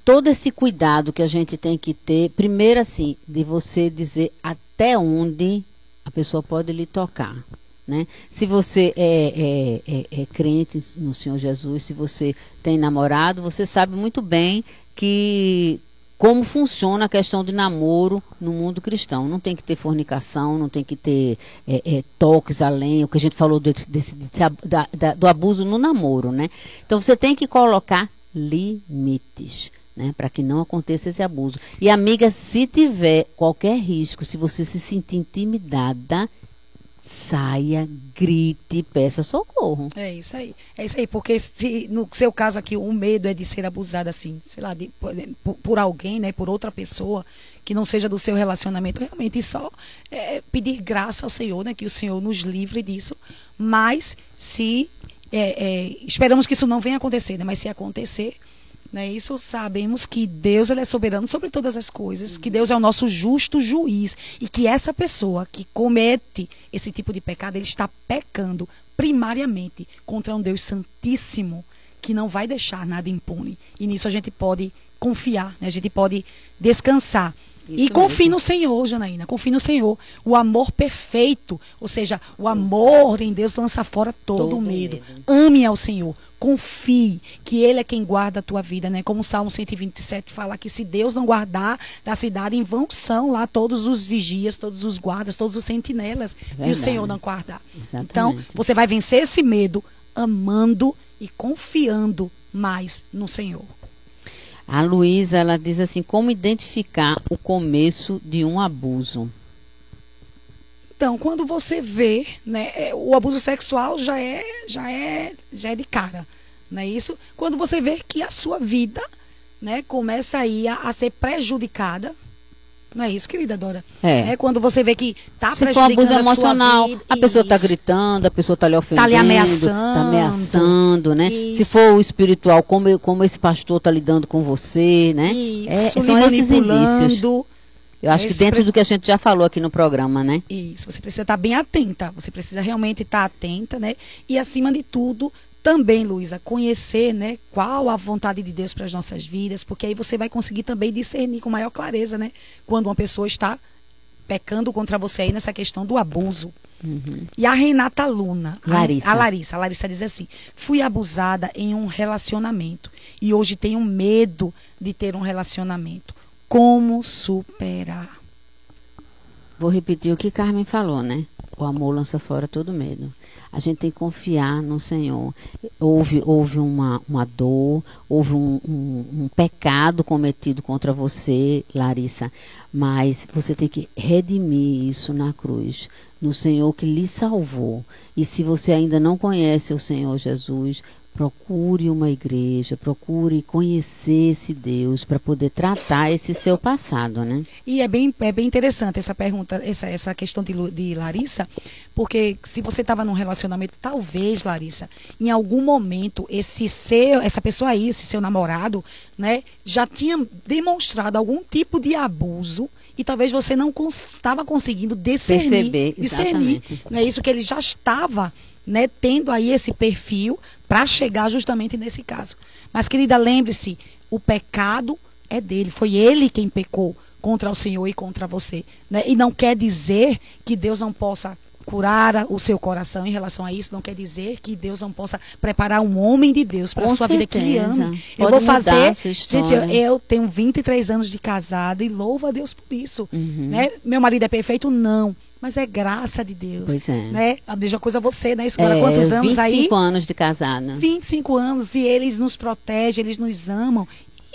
todo esse cuidado que a gente tem que ter, primeiro assim, de você dizer até onde a pessoa pode lhe tocar. Né? Se você é, é, é, é crente no Senhor Jesus, se você tem namorado, você sabe muito bem que como funciona a questão de namoro no mundo cristão. Não tem que ter fornicação, não tem que ter é, é, toques além, o que a gente falou desse, desse, desse, da, da, do abuso no namoro, né? Então você tem que colocar limites. Né, para que não aconteça esse abuso. E amiga, se tiver qualquer risco, se você se sentir intimidada, saia, grite, peça socorro. É isso aí. É isso aí, porque se no seu caso aqui o medo é de ser abusado assim, sei lá, de, por, por, alguém, né, por outra pessoa que não seja do seu relacionamento, realmente só é, pedir graça ao Senhor, né, que o Senhor nos livre disso. Mas se é, é, esperamos que isso não venha acontecer, né, mas se acontecer, né? Isso sabemos que Deus ele é soberano sobre todas as coisas, que Deus é o nosso justo juiz e que essa pessoa que comete esse tipo de pecado, ele está pecando primariamente contra um Deus santíssimo que não vai deixar nada impune. E nisso a gente pode confiar, né? a gente pode descansar. Isso e confie no Senhor, Janaína. Confie no Senhor. O amor perfeito, ou seja, o amor em Deus lança fora todo, todo medo. medo. Ame ao Senhor confie que Ele é quem guarda a tua vida, né? Como o Salmo 127 fala que se Deus não guardar da cidade, em vão são lá todos os vigias, todos os guardas, todos os sentinelas, Verdade. se o Senhor não guardar. Exatamente. Então, você vai vencer esse medo amando e confiando mais no Senhor. A Luísa, ela diz assim, como identificar o começo de um abuso? Então, quando você vê, né, é, o abuso sexual já é, já é, já é de cara, não é isso? Quando você vê que a sua vida, né, começa aí a, a ser prejudicada, não é isso, querida Dora? É. é quando você vê que tá Se for um abuso prejudicando a emocional, vida, a pessoa está gritando, a pessoa está lhe ofendendo, lhe ameaçando. tá ameaçando, né? Se Isso. for o espiritual, como, como esse pastor está lidando com você, né? Isso, É, são esses indícios. Eu acho que Esse dentro do que a gente já falou aqui no programa, né? Isso, você precisa estar bem atenta, você precisa realmente estar atenta, né? E acima de tudo, também, Luísa, conhecer, né, qual a vontade de Deus para as nossas vidas, porque aí você vai conseguir também discernir com maior clareza, né, quando uma pessoa está pecando contra você aí nessa questão do abuso. E a Renata Luna, a- Larissa. A, Larissa, a Larissa diz assim: fui abusada em um relacionamento e hoje tenho medo de ter um relacionamento. Como superar? Vou repetir o que Carmen falou, né? O amor lança fora todo medo. A gente tem que confiar no Senhor. Houve, houve uma, uma dor, houve um, um- um pecado cometido contra você, Larissa, mas você tem que redimir isso na cruz, no Senhor que lhe salvou. E se você ainda não conhece o Senhor Jesus, procure uma igreja, procure conhecer esse Deus para poder tratar esse seu passado, né? E é bem, é bem interessante essa pergunta, essa, essa questão de, de Larissa, porque se você estava num relacionamento, talvez, Larissa, em algum momento, esse seu, essa pessoa aí, esse seu namorado, né, já tinha demonstrado algum tipo de abuso e talvez você não estava conseguindo discernir, Perceber, discernir, é isso que ele já estava, né, tendo aí esse perfil para chegar justamente nesse caso. Mas querida, lembre-se, o pecado é dele, foi ele quem pecou contra o Senhor e contra você, né? E não quer dizer que Deus não possa curar o seu coração em relação a isso, não quer dizer que Deus não possa preparar um homem de Deus para sua vida que certeza. ame. Eu vou fazer, gente, eu, eu tenho 23 anos de casado e louvo a Deus por isso, Uhum. né? Meu marido é perfeito? Não, mas é graça de Deus. Pois é. Né? A mesma coisa você, né? Isso É, quantos anos 25 aí? anos de casada. 25 anos e eles nos protegem, eles nos amam.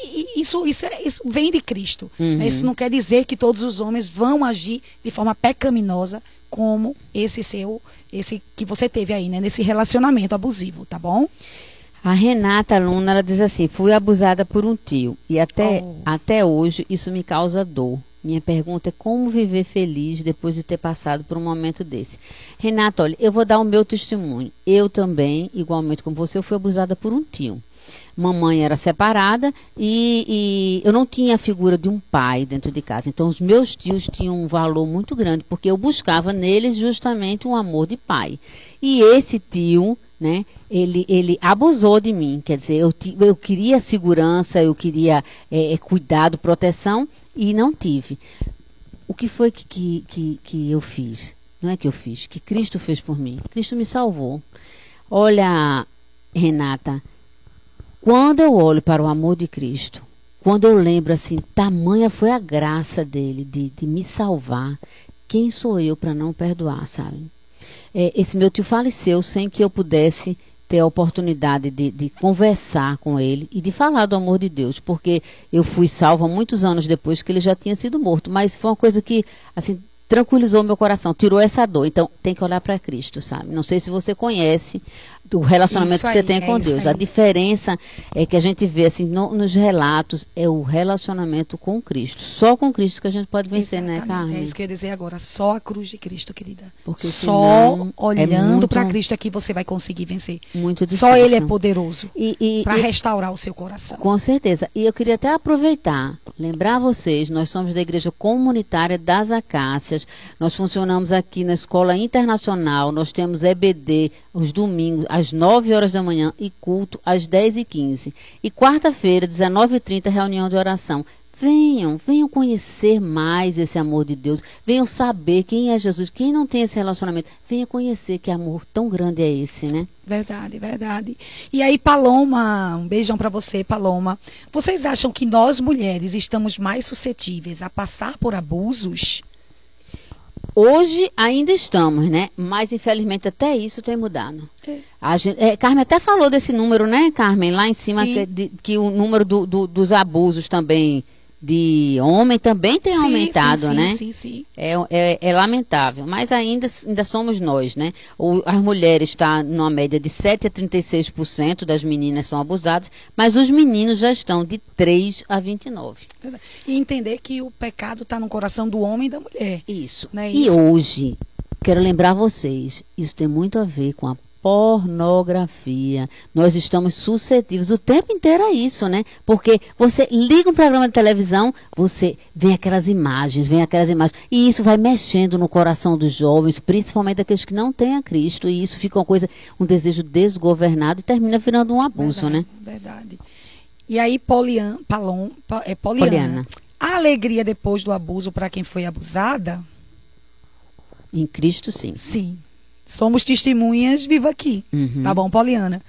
E isso, isso, é- isso vem de Cristo. Uhum. né? Isso não quer dizer que todos os homens vão agir de forma pecaminosa como esse seu, esse que você teve aí, né? Nesse relacionamento abusivo, tá bom? A Renata Luna, ela diz assim: fui abusada por um tio e até, Oh. até hoje isso me causa dor. Minha pergunta é como viver feliz depois de ter passado por um momento desse. Renata, olha, eu vou dar o meu testemunho. Eu também, igualmente como você, eu fui abusada por um tio. Mamãe era separada e, e eu não tinha a figura de um pai dentro de casa. Então, os meus tios tinham um valor muito grande, porque eu buscava neles justamente um amor de pai. E esse tio, né, ele, ele abusou de mim. Quer dizer, eu, eu queria segurança, eu queria eh, eh, cuidado, proteção, e não tive. O que foi que, que, que, que eu fiz? Não é que eu fiz, que Cristo fez por mim. Cristo me salvou. Olha, Renata, quando eu olho para o amor de Cristo, quando eu lembro assim, tamanha foi a graça dele de, de me salvar, quem sou eu para não perdoar, sabe? É, esse meu tio faleceu sem que eu pudesse ter a oportunidade de, de conversar com ele e de falar do amor de Deus, porque eu fui salva muitos anos depois que ele já tinha sido morto, mas foi uma coisa que, assim, tranquilizou meu coração, tirou essa dor. Então, tem que olhar para Cristo, sabe? Não sei se você conhece o relacionamento Isso que você aí, tem é com Deus. A diferença é que a gente vê assim no- nos relatos é o relacionamento com Cristo. Só com Cristo que a gente pode vencer, né, Exatamente, Carmen? É isso que eu ia dizer agora. Só a cruz de Cristo, querida. Porque Só é olhando muito- para Cristo é que você vai conseguir vencer. Muito difícil. Só Ele é poderoso para restaurar o seu coração. Com certeza. E eu queria até aproveitar, lembrar vocês, nós somos da Igreja Comunitária das Acácias. Nós funcionamos aqui na Escola Internacional. Nós temos EBD os domingos, às 9 horas da manhã, e culto às 10 e 15 E quarta-feira, 19h30, reunião de oração. Venham, venham conhecer mais esse amor de Deus. Venham saber quem é Jesus. Quem não tem esse relacionamento, venha conhecer que amor tão grande é esse, né? Verdade, verdade. E aí, Paloma, um beijão para você, Paloma. Vocês acham que nós mulheres estamos mais suscetíveis a passar por abusos? Hoje ainda estamos, né? Mas infelizmente até isso tem mudado. É. A gente- é, Carmen até falou desse número, né, Carmen? Lá em cima, que, de- que o número do- do- dos abusos também de homem também tem Sim, aumentado, sim, né? Sim, sim, sim. É, é, é lamentável, mas ainda, ainda somos nós, né? O, as mulheres estão numa média de 7 a 36% das meninas são abusadas, mas os meninos já estão de 3 a 29. E entender que o pecado está no coração do homem e da mulher. Isso. Não é e isso? hoje, quero lembrar vocês, isso tem muito a ver com a pornografia. Nós estamos suscetíveis o tempo inteiro a isso, né? Porque você liga um programa de televisão, você vê aquelas imagens, vem aquelas imagens, e isso vai mexendo no coração dos jovens, principalmente aqueles que não têm a Cristo, e isso fica uma coisa, um desejo desgovernado e termina virando um abuso, verdade, né? Verdade. E aí, Polian, Palom, pa- é Poliana. Poliana. A alegria depois do abuso para quem foi abusada? Em Cristo, sim. Sim. Somos testemunhas viva aqui. Uhum. Tá bom, Poliana?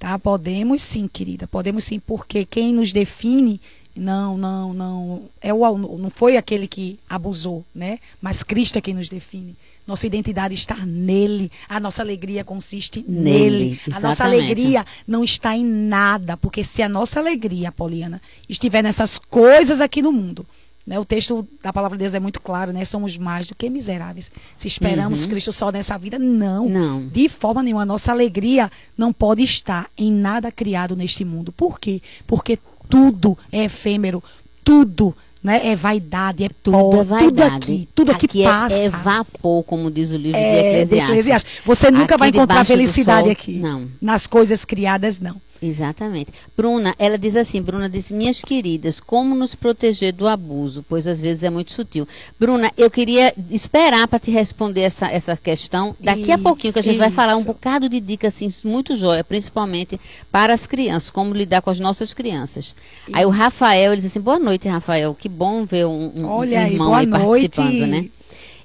Tá? Podemos sim, querida. Podemos sim, porque quem nos define não, não, não é o não foi aquele que abusou, né? Mas Cristo é quem nos define. Nossa identidade está nele. A nossa alegria consiste Nele, nele. A nossa alegria não está em nada, porque se a nossa alegria, Poliana, estiver nessas coisas aqui no mundo, né? O texto da palavra de Deus é muito claro, né? Somos mais do que miseráveis. Se esperamos Uhum. Cristo só nessa vida, não. Não. De forma nenhuma. Nossa alegria não pode estar em nada criado neste mundo. Por quê? Porque tudo é efêmero, tudo né, é vaidade, é Tudo pó, é vaidade. tudo aqui, tudo aqui aqui passa. É, é vapor, como diz o livro de É, de Eclesiastes. Você nunca Aqui vai encontrar felicidade sol, aqui. Não. Nas coisas criadas, não. Exatamente. Bruna, ela diz assim, Bruna disse, minhas queridas, como nos proteger do abuso? Pois às vezes é muito sutil. Bruna, eu queria esperar para te responder essa, essa questão daqui a Isso, pouquinho, que a gente vai falar um isso. bocado de dicas assim, muito joia, principalmente para as crianças, como lidar com as nossas crianças. Aí o Isso. Rafael, ele diz assim, boa noite, Rafael, que bom ver um, um, Olha um aí, irmão aí noite. participando, né?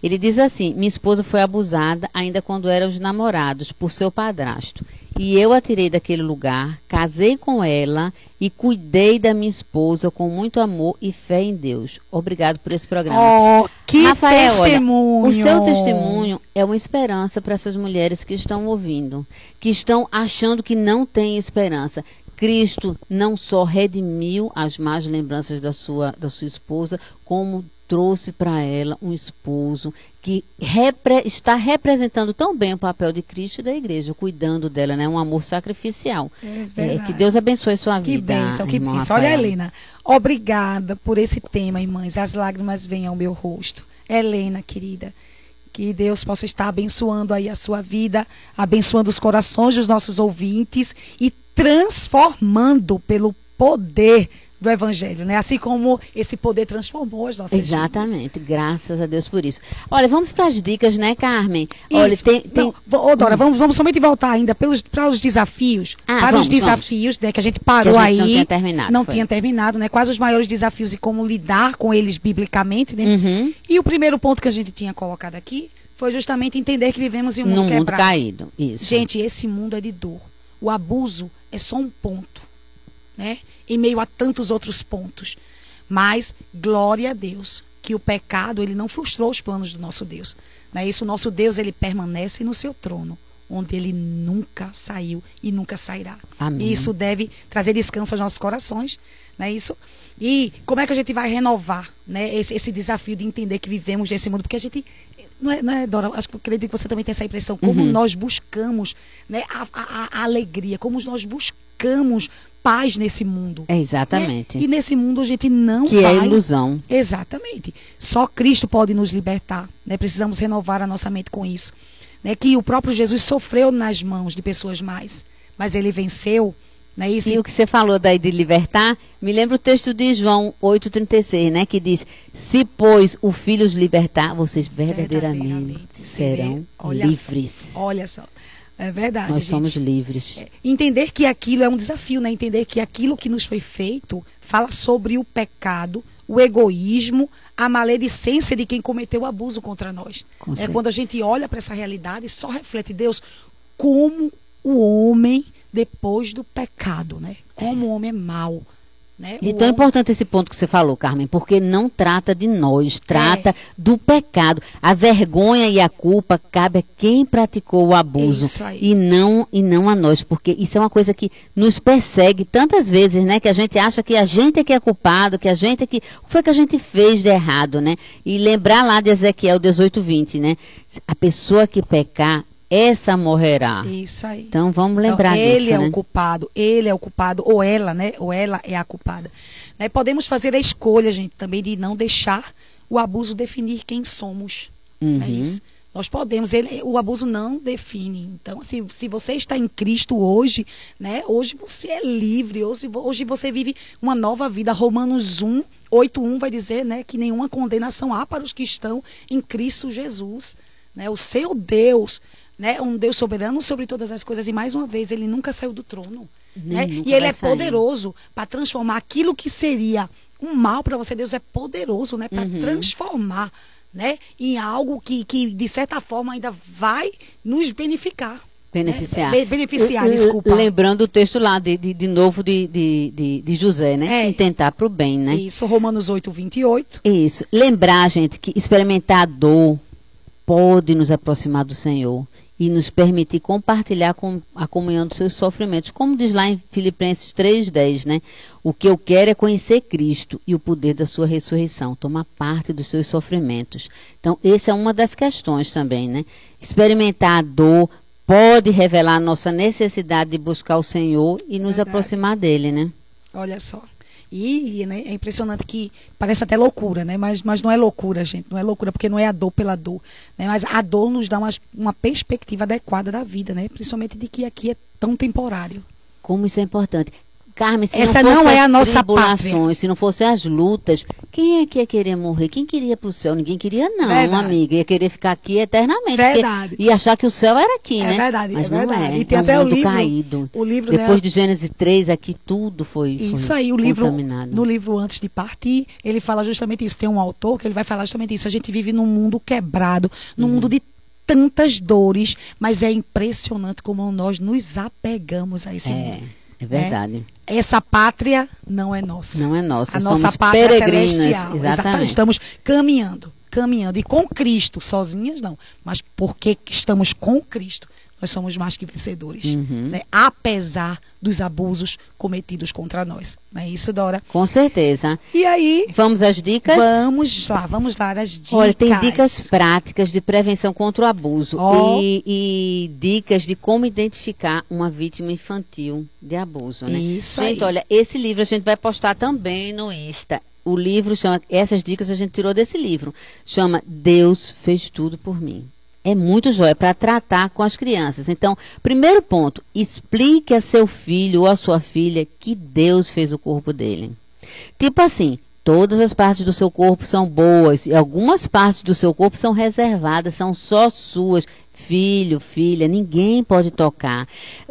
Ele diz assim: minha esposa foi abusada ainda quando eram os namorados por seu padrasto. E eu a tirei daquele lugar, casei com ela e cuidei da minha esposa com muito amor e fé em Deus. Obrigado por esse programa. Oh, que Rafael, olha, testemunho. o seu testemunho é uma esperança para essas mulheres que estão ouvindo, que estão achando que não tem esperança. Cristo não só redimiu as más lembranças da sua, da sua esposa, como trouxe para ela um esposo que repre- está representando tão bem o papel de Cristo e da igreja, cuidando dela, né? Um amor sacrificial. É É, que Deus abençoe sua Que vida. bênção, que irmão bênção. Olha. Helena, obrigada por esse tema, irmãs. As lágrimas vêm ao meu rosto. Helena, querida, que Deus possa estar abençoando aí a sua vida, abençoando os corações dos nossos ouvintes e transformando pelo poder do evangelho, né? Assim como esse poder transformou as nossas vidas. Exatamente, graças a Deus por isso. Olha, vamos para as dicas, né, Carmen? Olha, Isso. tem, tem... Não, ô, Dora, vamos, vamos somente voltar ainda pelos, para os desafios. Ah, para vamos, os desafios, né? Que a gente parou Que a aí. gente não tinha terminado, Não foi. tinha terminado, né? Quais os maiores desafios e como lidar com eles biblicamente, né? Uhum. E o primeiro ponto que a gente tinha colocado aqui foi justamente entender que vivemos em um mundo mundo quebrado. caído. Isso. Gente, esse mundo é de dor. O abuso é só um ponto, né? Em meio a tantos outros pontos. Mas glória a Deus que o pecado ele não frustrou os planos do nosso Deus. Não é isso? O nosso Deus ele permanece no seu trono, onde ele nunca saiu e nunca sairá. Amém. E isso deve trazer descanso aos nossos corações, não é isso? E como é que a gente vai renovar, né, esse, esse desafio de entender que vivemos nesse mundo? Porque a gente não é, não é, Dora? Acho que eu acredito que você também tem essa impressão. Como Uhum. nós buscamos né, a, a- a alegria, como nós buscamos paz nesse mundo. É né? exatamente. E nesse mundo a gente não Que vai. é ilusão. Exatamente. Só Cristo pode nos libertar. Né? Precisamos renovar a nossa mente com isso. Né? Que o próprio Jesus sofreu nas mãos de pessoas mais, mas ele venceu. Né? Isso E o que você falou daí de libertar, me lembra o texto de João 8,36, né? Que diz: Se, pois, o Filho os libertar, vocês verdadeiramente, serão Olha livres. Só, olha só. É verdade. Nós gente. somos livres. É, Entender que aquilo é um desafio, né? Entender que aquilo que nos foi feito fala sobre o pecado, o egoísmo, a maledicência de quem cometeu o abuso contra nós. Com É certeza. quando a gente olha para essa realidade, só reflete Deus como o homem depois do pecado, né? Como o homem é mau. Né? E tão importante esse ponto que você falou, Carmen, porque não trata de nós, trata é. do pecado. A vergonha e a culpa cabe a quem praticou o abuso e não e não a nós, porque isso é uma coisa que nos persegue tantas vezes, né? Que a gente acha que a gente é que é culpado, que a gente é que o que foi que a gente fez de errado, né? E lembrar lá de Ezequiel 18:20, né? A pessoa que pecar essa morrerá. Isso aí. Então vamos então, lembrar então, disso. Ele é né? o culpado, ele é o culpado, ou ela, né? Ou ela é a culpada. Né? Podemos fazer a escolha, gente, também de não deixar o abuso definir quem somos. Uhum. É isso. Nós podemos, ele, o abuso não define. Então, assim, se você está em Cristo hoje, né? Hoje você é livre, hoje, hoje você vive uma nova vida. Romanos 1, 8, 1 vai dizer, né, que nenhuma condenação há para os que estão em Cristo Jesus. Né? O seu Deus né? Um Deus soberano sobre todas as coisas e mais uma vez ele nunca saiu do trono, né? E ele é sair. poderoso para transformar aquilo que seria um mal para você. Deus é poderoso, né? Para uhum. transformar, né? Em algo que, que de certa forma ainda vai nos beneficiar. Beneficiar. Né? Beneficiar, desculpa. Lembrando o texto lá, de, de, de novo, de, de, de, José, né? É. Intentar para o bem, né? Isso, Romanos 8, 28. Isso. Lembrar, gente, que experimentar a dor pode nos aproximar do Senhor e nos permitir compartilhar com a comunhão dos seus sofrimentos. Como diz lá em Filipenses 3,10, né? O que eu quero é conhecer Cristo e o poder da sua ressurreição, tomar parte dos seus sofrimentos. Então, essa é uma das questões também, né? Experimentar a dor pode revelar a nossa necessidade de buscar o Senhor e nos Verdade. aproximar dele, né? Olha só. E né, é impressionante que parece até loucura, né? Mas, mas não é loucura, gente. Não é loucura, porque não é a dor pela dor. Né? Mas a dor nos dá uma, uma perspectiva adequada da vida, né? Principalmente de que aqui é tão temporário. Como isso é importante. Carmen, se Essa não, não é a nossa pátria. se não fossem as lutas, quem é que ia querer morrer? Quem queria para o céu? Ninguém queria, não, verdade. amiga. Ia querer ficar aqui eternamente. Verdade. E achar que o céu era aqui, é né? Verdade, Mas é verdade. É. E tem é um até o livro. caído. O livro Depois né? de Gênesis 3, aqui tudo foi, isso foi aí, o livro, contaminado. No livro Antes de Partir, ele fala justamente isso. Tem um autor que ele vai falar justamente isso. A gente vive num mundo quebrado, num uhum. mundo de tantas dores, mas é impressionante como nós nos apegamos a esse é. mundo. É verdade. É? Essa pátria não é nossa. Não é nossa. A Somos nossa pátria peregrinas. celestial. Exatamente. Exatamente. Estamos caminhando, caminhando. E com Cristo, sozinhas não. Mas porque estamos com Cristo, nós somos mais que vencedores. Uhum. Né? Apesar dos abusos cometidos contra nós. Não é isso, Dora? Com certeza. E aí. Vamos às dicas? Vamos lá, vamos dar as dicas. Olha, tem dicas práticas de prevenção contra o abuso oh. e, e, dicas de como identificar uma vítima infantil de abuso. Né? Isso gente, aí. olha, esse livro a gente vai postar também no Insta. O livro chama, essas dicas a gente tirou desse livro. Chama Deus fez tudo por mim é muito jóia para tratar com as crianças. Então, primeiro ponto, explique a seu filho ou a sua filha que Deus fez o corpo dele. Tipo assim, todas as partes do seu corpo são boas e algumas partes do seu corpo são reservadas, são só suas filho, filha, ninguém pode tocar.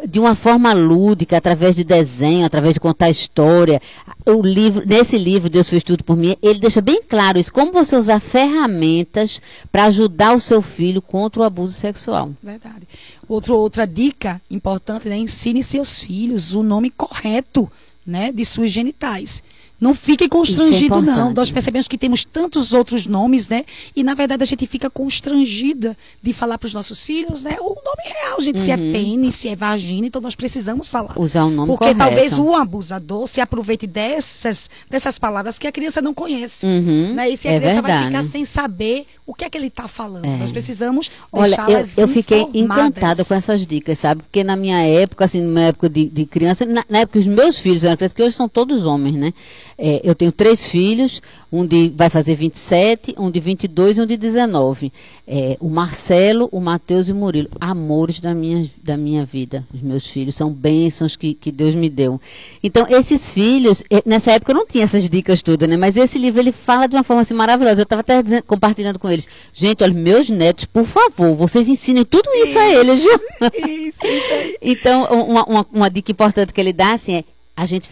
De uma forma lúdica, através de desenho, através de contar história. O livro, nesse livro, Deus fez tudo por mim, ele deixa bem claro isso, como você usar ferramentas para ajudar o seu filho contra o abuso sexual. Verdade. Outro, outra dica importante, né? Ensine seus filhos o nome correto né, de suas genitais. Não fique constrangido, é não. Nós percebemos que temos tantos outros nomes, né? E na verdade a gente fica constrangida de falar para os nossos filhos, né? O nome real, gente, uhum. se é uhum. pênis, se é vagina, então nós precisamos falar. Usar o nome Porque correto. talvez o abusador se aproveite dessas, dessas palavras que a criança não conhece. Uhum. Né? E se a é criança verdade. vai ficar sem saber o que é que ele está falando. É. Nós precisamos Olha, eu, eu fiquei encantada com essas dicas, sabe? Porque na minha época, assim, na época de, de criança, na, na época os meus filhos eram crianças, que hoje são todos homens, né? É, eu tenho três filhos, um de vai fazer 27, um de 22 e um de 19. É, o Marcelo, o Matheus e o Murilo, amores da minha, da minha vida. Os meus filhos são bênçãos que, que Deus me deu. Então, esses filhos, nessa época eu não tinha essas dicas todas, né? Mas esse livro ele fala de uma forma assim maravilhosa. Eu estava até dizendo, compartilhando com eles. Gente, olha, meus netos, por favor, vocês ensinem tudo isso, isso a eles, viu? Isso, isso aí. então, uma, uma, uma dica importante que ele dá assim é a gente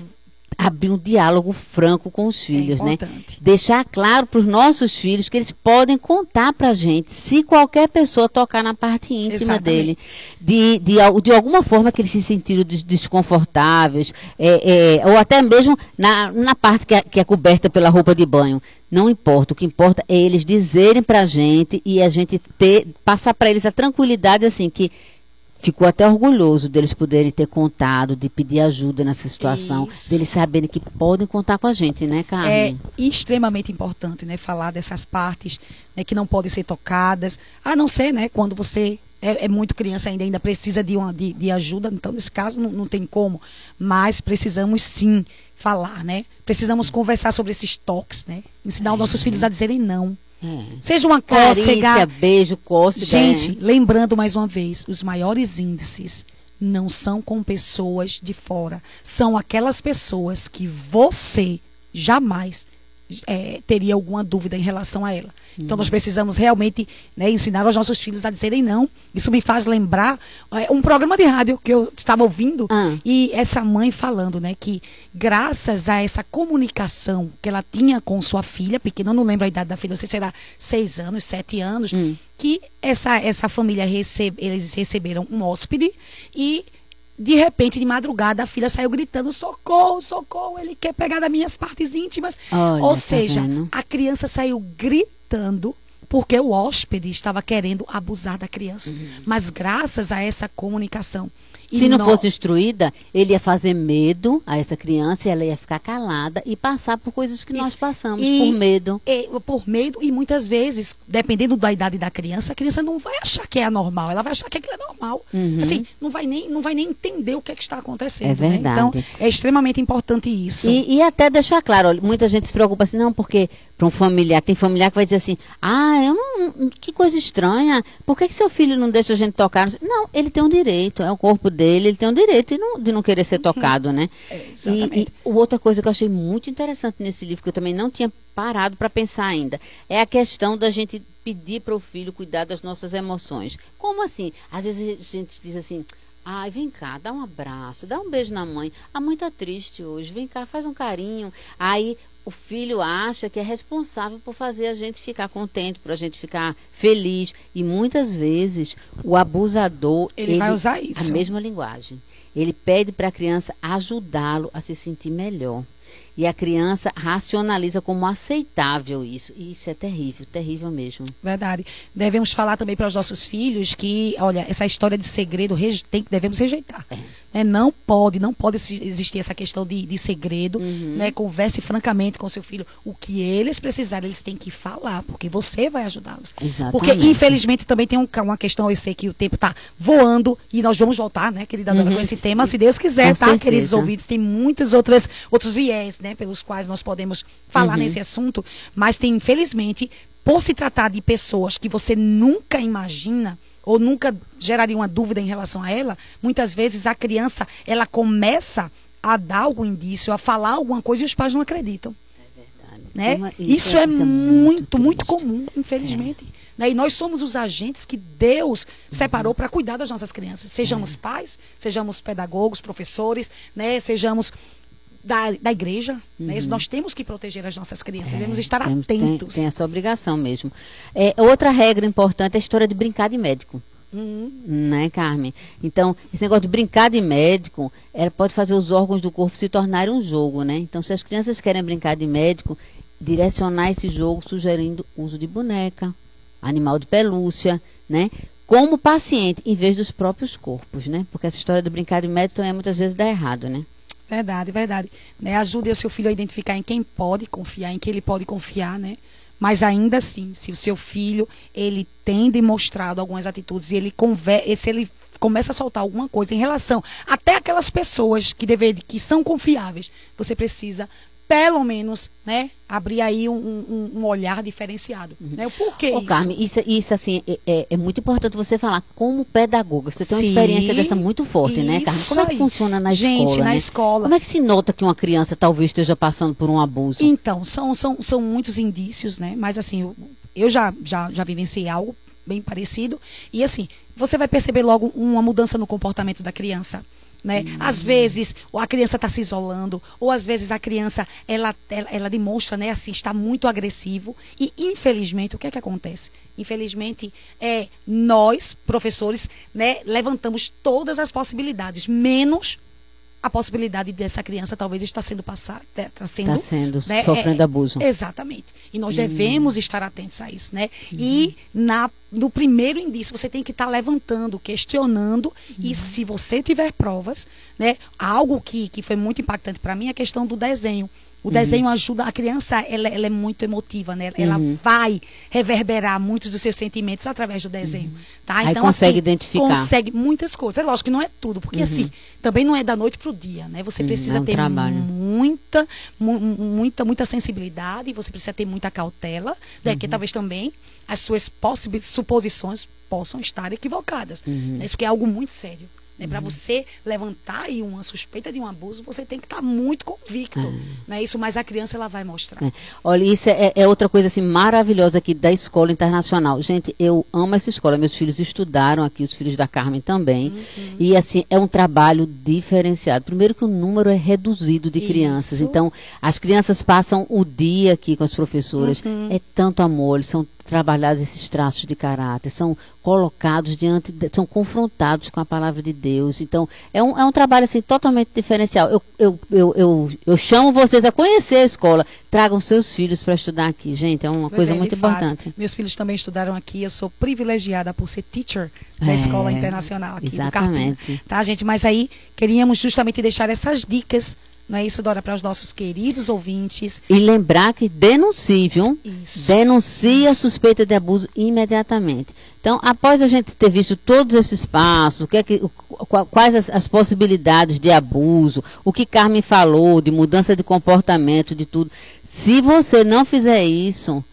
abrir um diálogo franco com os É filhos, né? importante. Deixar claro para os nossos filhos que eles podem contar para a gente se qualquer pessoa tocar na parte íntima Exatamente. dele, de, de, de alguma forma que eles se sentiram des- desconfortáveis, é, é, ou até mesmo na, na parte que é, que é coberta pela roupa de banho. Não importa, o que importa é eles dizerem para a gente e a gente ter, passar para eles a tranquilidade assim que ficou até orgulhoso deles poderem ter contado, de pedir ajuda nessa situação, Isso. deles saberem que podem contar com a gente, né, É Carmen? extremamente importante, né, falar dessas partes né, que não podem ser tocadas, a não ser, né, quando você é, é muito criança ainda, ainda precisa de, uma, de, de ajuda, então nesse caso não, não tem como, mas precisamos sim falar, né, precisamos conversar sobre esses toques, né, ensinar os nossos filhos a dizerem não, É. seja uma Carícia, cócega, beijo, cócega. Gente, é. lembrando mais uma vez, os maiores índices não são com pessoas de fora, são aquelas pessoas que você jamais eh, teria alguma dúvida em relação a ela. Então nós precisamos realmente né, ensinar os nossos filhos a dizerem não. Isso me faz lembrar eh, um programa de rádio que eu estava ouvindo Ah. e essa mãe falando, né, que graças a essa comunicação que ela tinha com sua filha, pequena, eu não lembro a idade da filha, não sei se era seis anos, sete anos, que essa, essa família recebe, eles receberam um hóspede e de repente, de madrugada, a filha saiu gritando: socorro, socorro, ele quer pegar das minhas partes íntimas. Olha, Ou tá seja, a criança saiu gritando porque o hóspede estava querendo abusar da criança. Mas graças a essa comunicação. E Uhum. Se não fosse instruída, ele ia fazer medo a essa criança e ela ia ficar calada e passar por coisas que nós Isso. passamos, E- por medo. É, por medo, e muitas vezes, dependendo da idade da criança, a criança não vai achar que é anormal, ela vai achar que aquilo é normal. Assim, não vai, nem, não vai nem entender o que, é que está acontecendo. É né? verdade. Então, é extremamente importante isso. E, e até deixar claro, olha, muita gente se preocupa assim, não, porque para um familiar, tem familiar que vai dizer assim, ah, eu não, que coisa estranha, por que, que seu filho não deixa a gente tocar? Não, ele tem um direito, é o corpo dele, ele tem um direito de não, de não querer ser tocado, né? É, e, exatamente. e outra coisa que eu achei muito interessante nesse livro, que eu também não tinha parado para pensar ainda, é a questão da gente pedir para o filho cuidar das nossas emoções. Como assim? Às vezes a gente diz assim, ai, vem cá, dá um abraço, dá um beijo na mãe. A mãe tá triste hoje, vem cá, faz um carinho. Aí o filho acha que é responsável por fazer a gente ficar contente, por a gente ficar feliz. E muitas vezes o abusador Ele vai usar isso. a mesma linguagem. Ele pede para a criança ajudá-lo a se sentir melhor. E a criança racionaliza como aceitável isso. E isso é terrível, terrível mesmo. Verdade. Devemos falar também para os nossos filhos que, olha, essa história de segredo tem, que- devemos rejeitar. Né? Não pode, não pode existir essa questão de, de segredo. Uhum. Né? Converse francamente com seu filho. O que eles precisarem, eles têm que falar, porque você vai ajudá-los. Porque, infelizmente, também tem um uma questão, eu sei que o tempo está voando e nós vamos voltar, né, querida Dona, Uhum. com esse tema, se Deus quiser, Com tá, certeza. queridos ouvintes? Tem muitos outras, outros viés, né, pelos quais nós podemos falar Uhum. nesse assunto, mas tem, infelizmente, por se tratar de pessoas que você nunca imagina ou nunca geraria uma dúvida em relação a ela, muitas vezes a criança, ela começa a dar algum indício, a falar alguma coisa e os pais não acreditam. Né? Uma- Isso é coisa muito, muito comum, infelizmente. Né? E nós somos os agentes que Deus separou para cuidar das nossas crianças. Sejamos pais, sejamos pedagogos, professores, né? sejamos da, da igreja. Né? Nós temos que proteger as nossas crianças, devemos estar Temos- tem- atentos. Tem, essa obrigação mesmo. É, outra regra importante é a história de brincar de médico. Uhum. Né, Carmen? Então, esse negócio de brincar de médico, ela pode fazer os órgãos do corpo se tornarem um jogo, né? Então, se as crianças querem brincar de médico, direcionar esse jogo sugerindo uso de boneca, animal de pelúcia, né? Como paciente, em vez dos próprios corpos, né? Porque essa história do brincar de médico também muitas vezes dá errado, né? Verdade, verdade. Né? Ajude o seu filho a identificar em quem pode confiar, em quem ele pode confiar, né? Mas ainda assim, se o seu filho ele tem demonstrado algumas atitudes e ele conver se ele começa a soltar alguma coisa em relação até aquelas pessoas que dever, que são confiáveis, você precisa pelo menos, né, abrir aí um, um- um olhar diferenciado, né? O porquê Ô, isso? Carmen, isso, isso assim, é- é, é muito importante você falar como pedagoga. Você tem uma Sim, experiência dessa muito forte, né, Carmen? Como é que funciona na Gente, escola? na né? escola. Como é que se nota que uma criança talvez esteja passando por um abuso? Então, são, são, são muitos indícios, né? Mas assim, eu, eu já, já, já vivenciei algo bem parecido. E assim, você vai perceber logo uma mudança no comportamento da criança. Né? Uhum. Às vezes a criança está se isolando, ou às vezes a criança ela, ela, ela, demonstra, né, assim, está muito agressivo e infelizmente o que é que acontece? Infelizmente é nós professores, né, levantamos todas as possibilidades, menos a possibilidade dessa criança talvez está sendo passar, está tá sendo, tá sendo né, sofrendo é, abuso. Exatamente. E nós hum. devemos estar atentos a isso, né? Hum. E na no primeiro indício você tem que estar tá levantando, questionando hum. e se você tiver provas, né? Algo que, que foi muito impactante para mim é a questão do desenho. O uhum. desenho ajuda a criança, ela, ela, é muito emotiva, né? Ela uhum. vai reverberar muitos dos seus sentimentos através do desenho, uhum. tá? Aí então consegue assim, identificar. Consegue muitas coisas. É lógico que não é tudo, porque uhum. assim, também não é da noite para o dia, né? Você uhum. precisa é um ter trabalho. muita, mu muita, muita sensibilidade, você precisa ter muita cautela, né? Que uhum. talvez também as suas suposições possam estar equivocadas. Né? Isso que é algo muito sério. Né? Para uhum. você levantar aí uma suspeita de um abuso, você tem que estar tá muito convicto. É. Né? Isso, mas a criança ela vai mostrar. É. Olha, isso é, é, outra coisa assim maravilhosa aqui da escola internacional. Gente, eu amo essa escola. Meus filhos estudaram aqui, os filhos da Carmen também. Uhum. E assim, é um trabalho diferenciado. Primeiro que o número é reduzido de isso. crianças. Então, as crianças passam o dia aqui com as professoras. Uhum. É tanto amor, eles são trabalhados esses traços de caráter, são colocados diante, de, são confrontados com a palavra de Deus. Então, é um, é um trabalho assim, totalmente diferencial. Eu, eu, eu, eu, eu chamo vocês a conhecer a escola. Tragam seus filhos para estudar aqui, gente. É uma pois coisa é, muito importante. Fato, meus filhos também estudaram aqui. Eu sou privilegiada por ser teacher da é, Escola Internacional aqui exatamente. do Carpim. Tá, gente? Mas aí, queríamos justamente deixar essas dicas não é isso, Dora, para os nossos queridos ouvintes. E lembrar que denuncie, viu? Isso. Denuncie a suspeita de abuso imediatamente. Então, após a gente ter visto todos esses passos, que é que, quais as, as, possibilidades de abuso, o que Carmen falou, de mudança de comportamento, de tudo. Se você não fizer isso,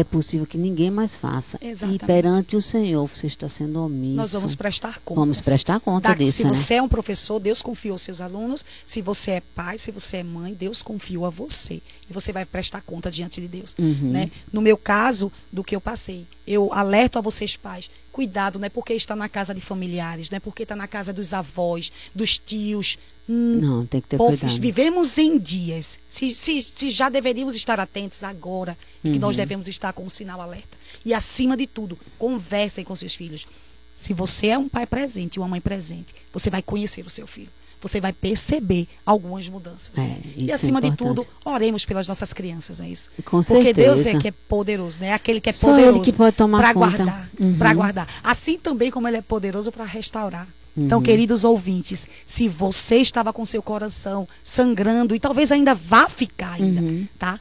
é possível que ninguém mais faça. Exatamente. E perante o Senhor você está sendo omisso. Nós vamos prestar conta. Vamos prestar conta da, disso. Se né? você é um professor, Deus confiou aos seus alunos. Se você é pai, se você é mãe, Deus confiou a você. E você vai prestar conta diante de Deus. Uhum. Né? No meu caso, do que eu passei, eu alerto a vocês, pais, cuidado, não é porque está na casa de familiares, não é porque está na casa dos avós, dos tios, não, tem que ter Pô, cuidado. Vivemos em dias. Se, se, se já deveríamos estar atentos agora, uhum. que nós uhum. devemos estar com o sinal alerta. E acima de tudo, conversem com seus filhos. Se você é um pai presente e uma mãe presente, você vai conhecer o seu filho. Você vai perceber algumas mudanças. É, e acima é de tudo, oremos pelas nossas crianças, não é isso? Com Porque certeza. Deus é que é poderoso, né? Aquele que é poderoso para guardar, uhum. para guardar. Assim também como ele é poderoso para restaurar. Então, uhum. queridos ouvintes, se você estava com seu coração sangrando e talvez ainda vá ficar ainda, uhum. tá?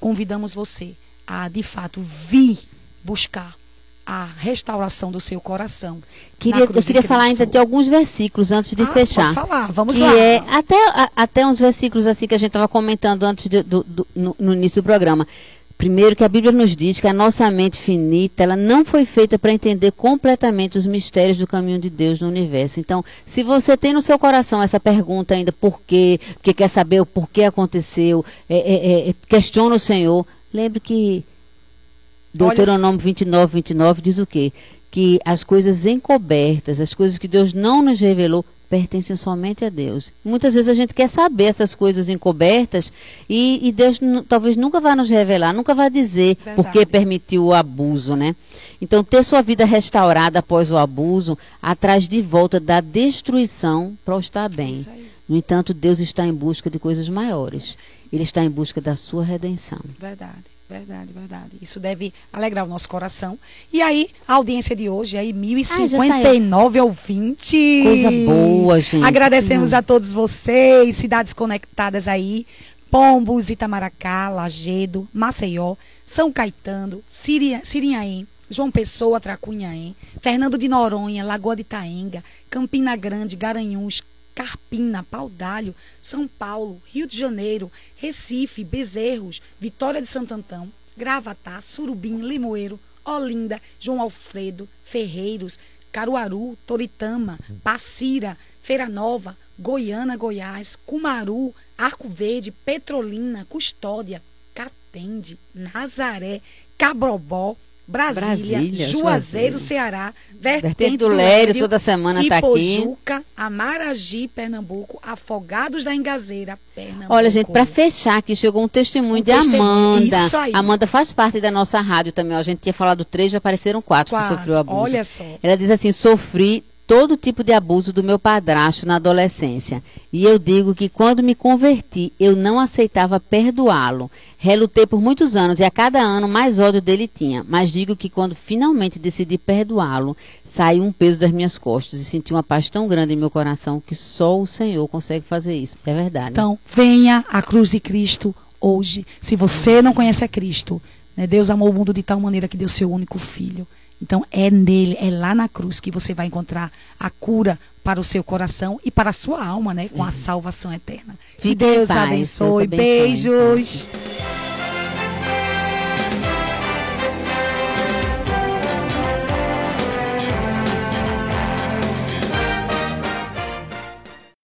Convidamos você a, de fato, vir buscar a restauração do seu coração. Queria, eu queria falar ainda de alguns versículos antes de ah, fechar. Pode falar, vamos que lá. É, até, a, até uns versículos assim que a gente estava comentando antes de, do, do, no, no início do programa. Primeiro que a Bíblia nos diz que a nossa mente finita, ela não foi feita para entender completamente os mistérios do caminho de Deus no universo. Então, se você tem no seu coração essa pergunta ainda, por quê, porque quer saber o porquê aconteceu, é, é, é, questiona o Senhor, lembre que Deuteronômio 29, 29 diz o quê? Que as coisas encobertas, as coisas que Deus não nos revelou, pertencem somente a Deus. Muitas vezes a gente quer saber essas coisas encobertas e, e Deus talvez nunca vá nos revelar, nunca vai dizer Verdade. por que permitiu o abuso, né? Então, ter sua vida restaurada após o abuso, atrás de volta da destruição para o estar bem. No entanto, Deus está em busca de coisas maiores. Ele está em busca da sua redenção. Verdade. Verdade, verdade. Isso deve alegrar o nosso coração. E aí, a audiência de hoje, aí, 1059 ah, ouvintes. Coisa boa, gente. Agradecemos Não. a todos vocês, cidades conectadas aí. Pombos, Itamaracá, Lagedo, Maceió, São Caetano, Siria, Sirinhaém, João Pessoa, Tracunhaém, Fernando de Noronha, Lagoa de Itaenga, Campina Grande, Garanhuns, Carpina, Paudalho, São Paulo, Rio de Janeiro, Recife, Bezerros, Vitória de Santo Antão, Gravatá, Surubim, Limoeiro, Olinda, João Alfredo, Ferreiros, Caruaru, Toritama, Passira, Feira Nova, Goiânia, Goiás, Cumaru, Arco Verde, Petrolina, Custódia, Catende, Nazaré, Cabrobó, Brasília, Brasília, Juazeiro, Juazeiro. Ceará, Vertente Vertente do Lério, toda semana tá aqui. Ipojuca, Amaragi, Pernambuco, Afogados da Engazeira, Pernambuco. Olha, gente, para fechar aqui, chegou um testemunho Um de testemunho, Amanda. isso aí. Amanda faz parte da nossa rádio também. ó. A gente tinha falado três, já apareceram quatro, Quatro, que sofreu abuso. olha só. Ela diz assim: sofri todo tipo de abuso do meu padrasto na adolescência. E eu digo que quando me converti, eu não aceitava perdoá-lo. Relutei por muitos anos e a cada ano mais ódio dele tinha. Mas digo que quando finalmente decidi perdoá-lo, saiu um peso das minhas costas e senti uma paz tão grande em meu coração que só o Senhor consegue fazer isso. É verdade. Então, venha à cruz de Cristo hoje. Se você não conhece a Cristo, né, Deus amou o mundo de tal maneira que deu seu único filho. Então, é nele, é lá na cruz que você vai encontrar a cura para o seu coração e para a sua alma, né? Com a salvação eterna. Fique que Deus paz, abençoe. Deus abençoe. Beijos.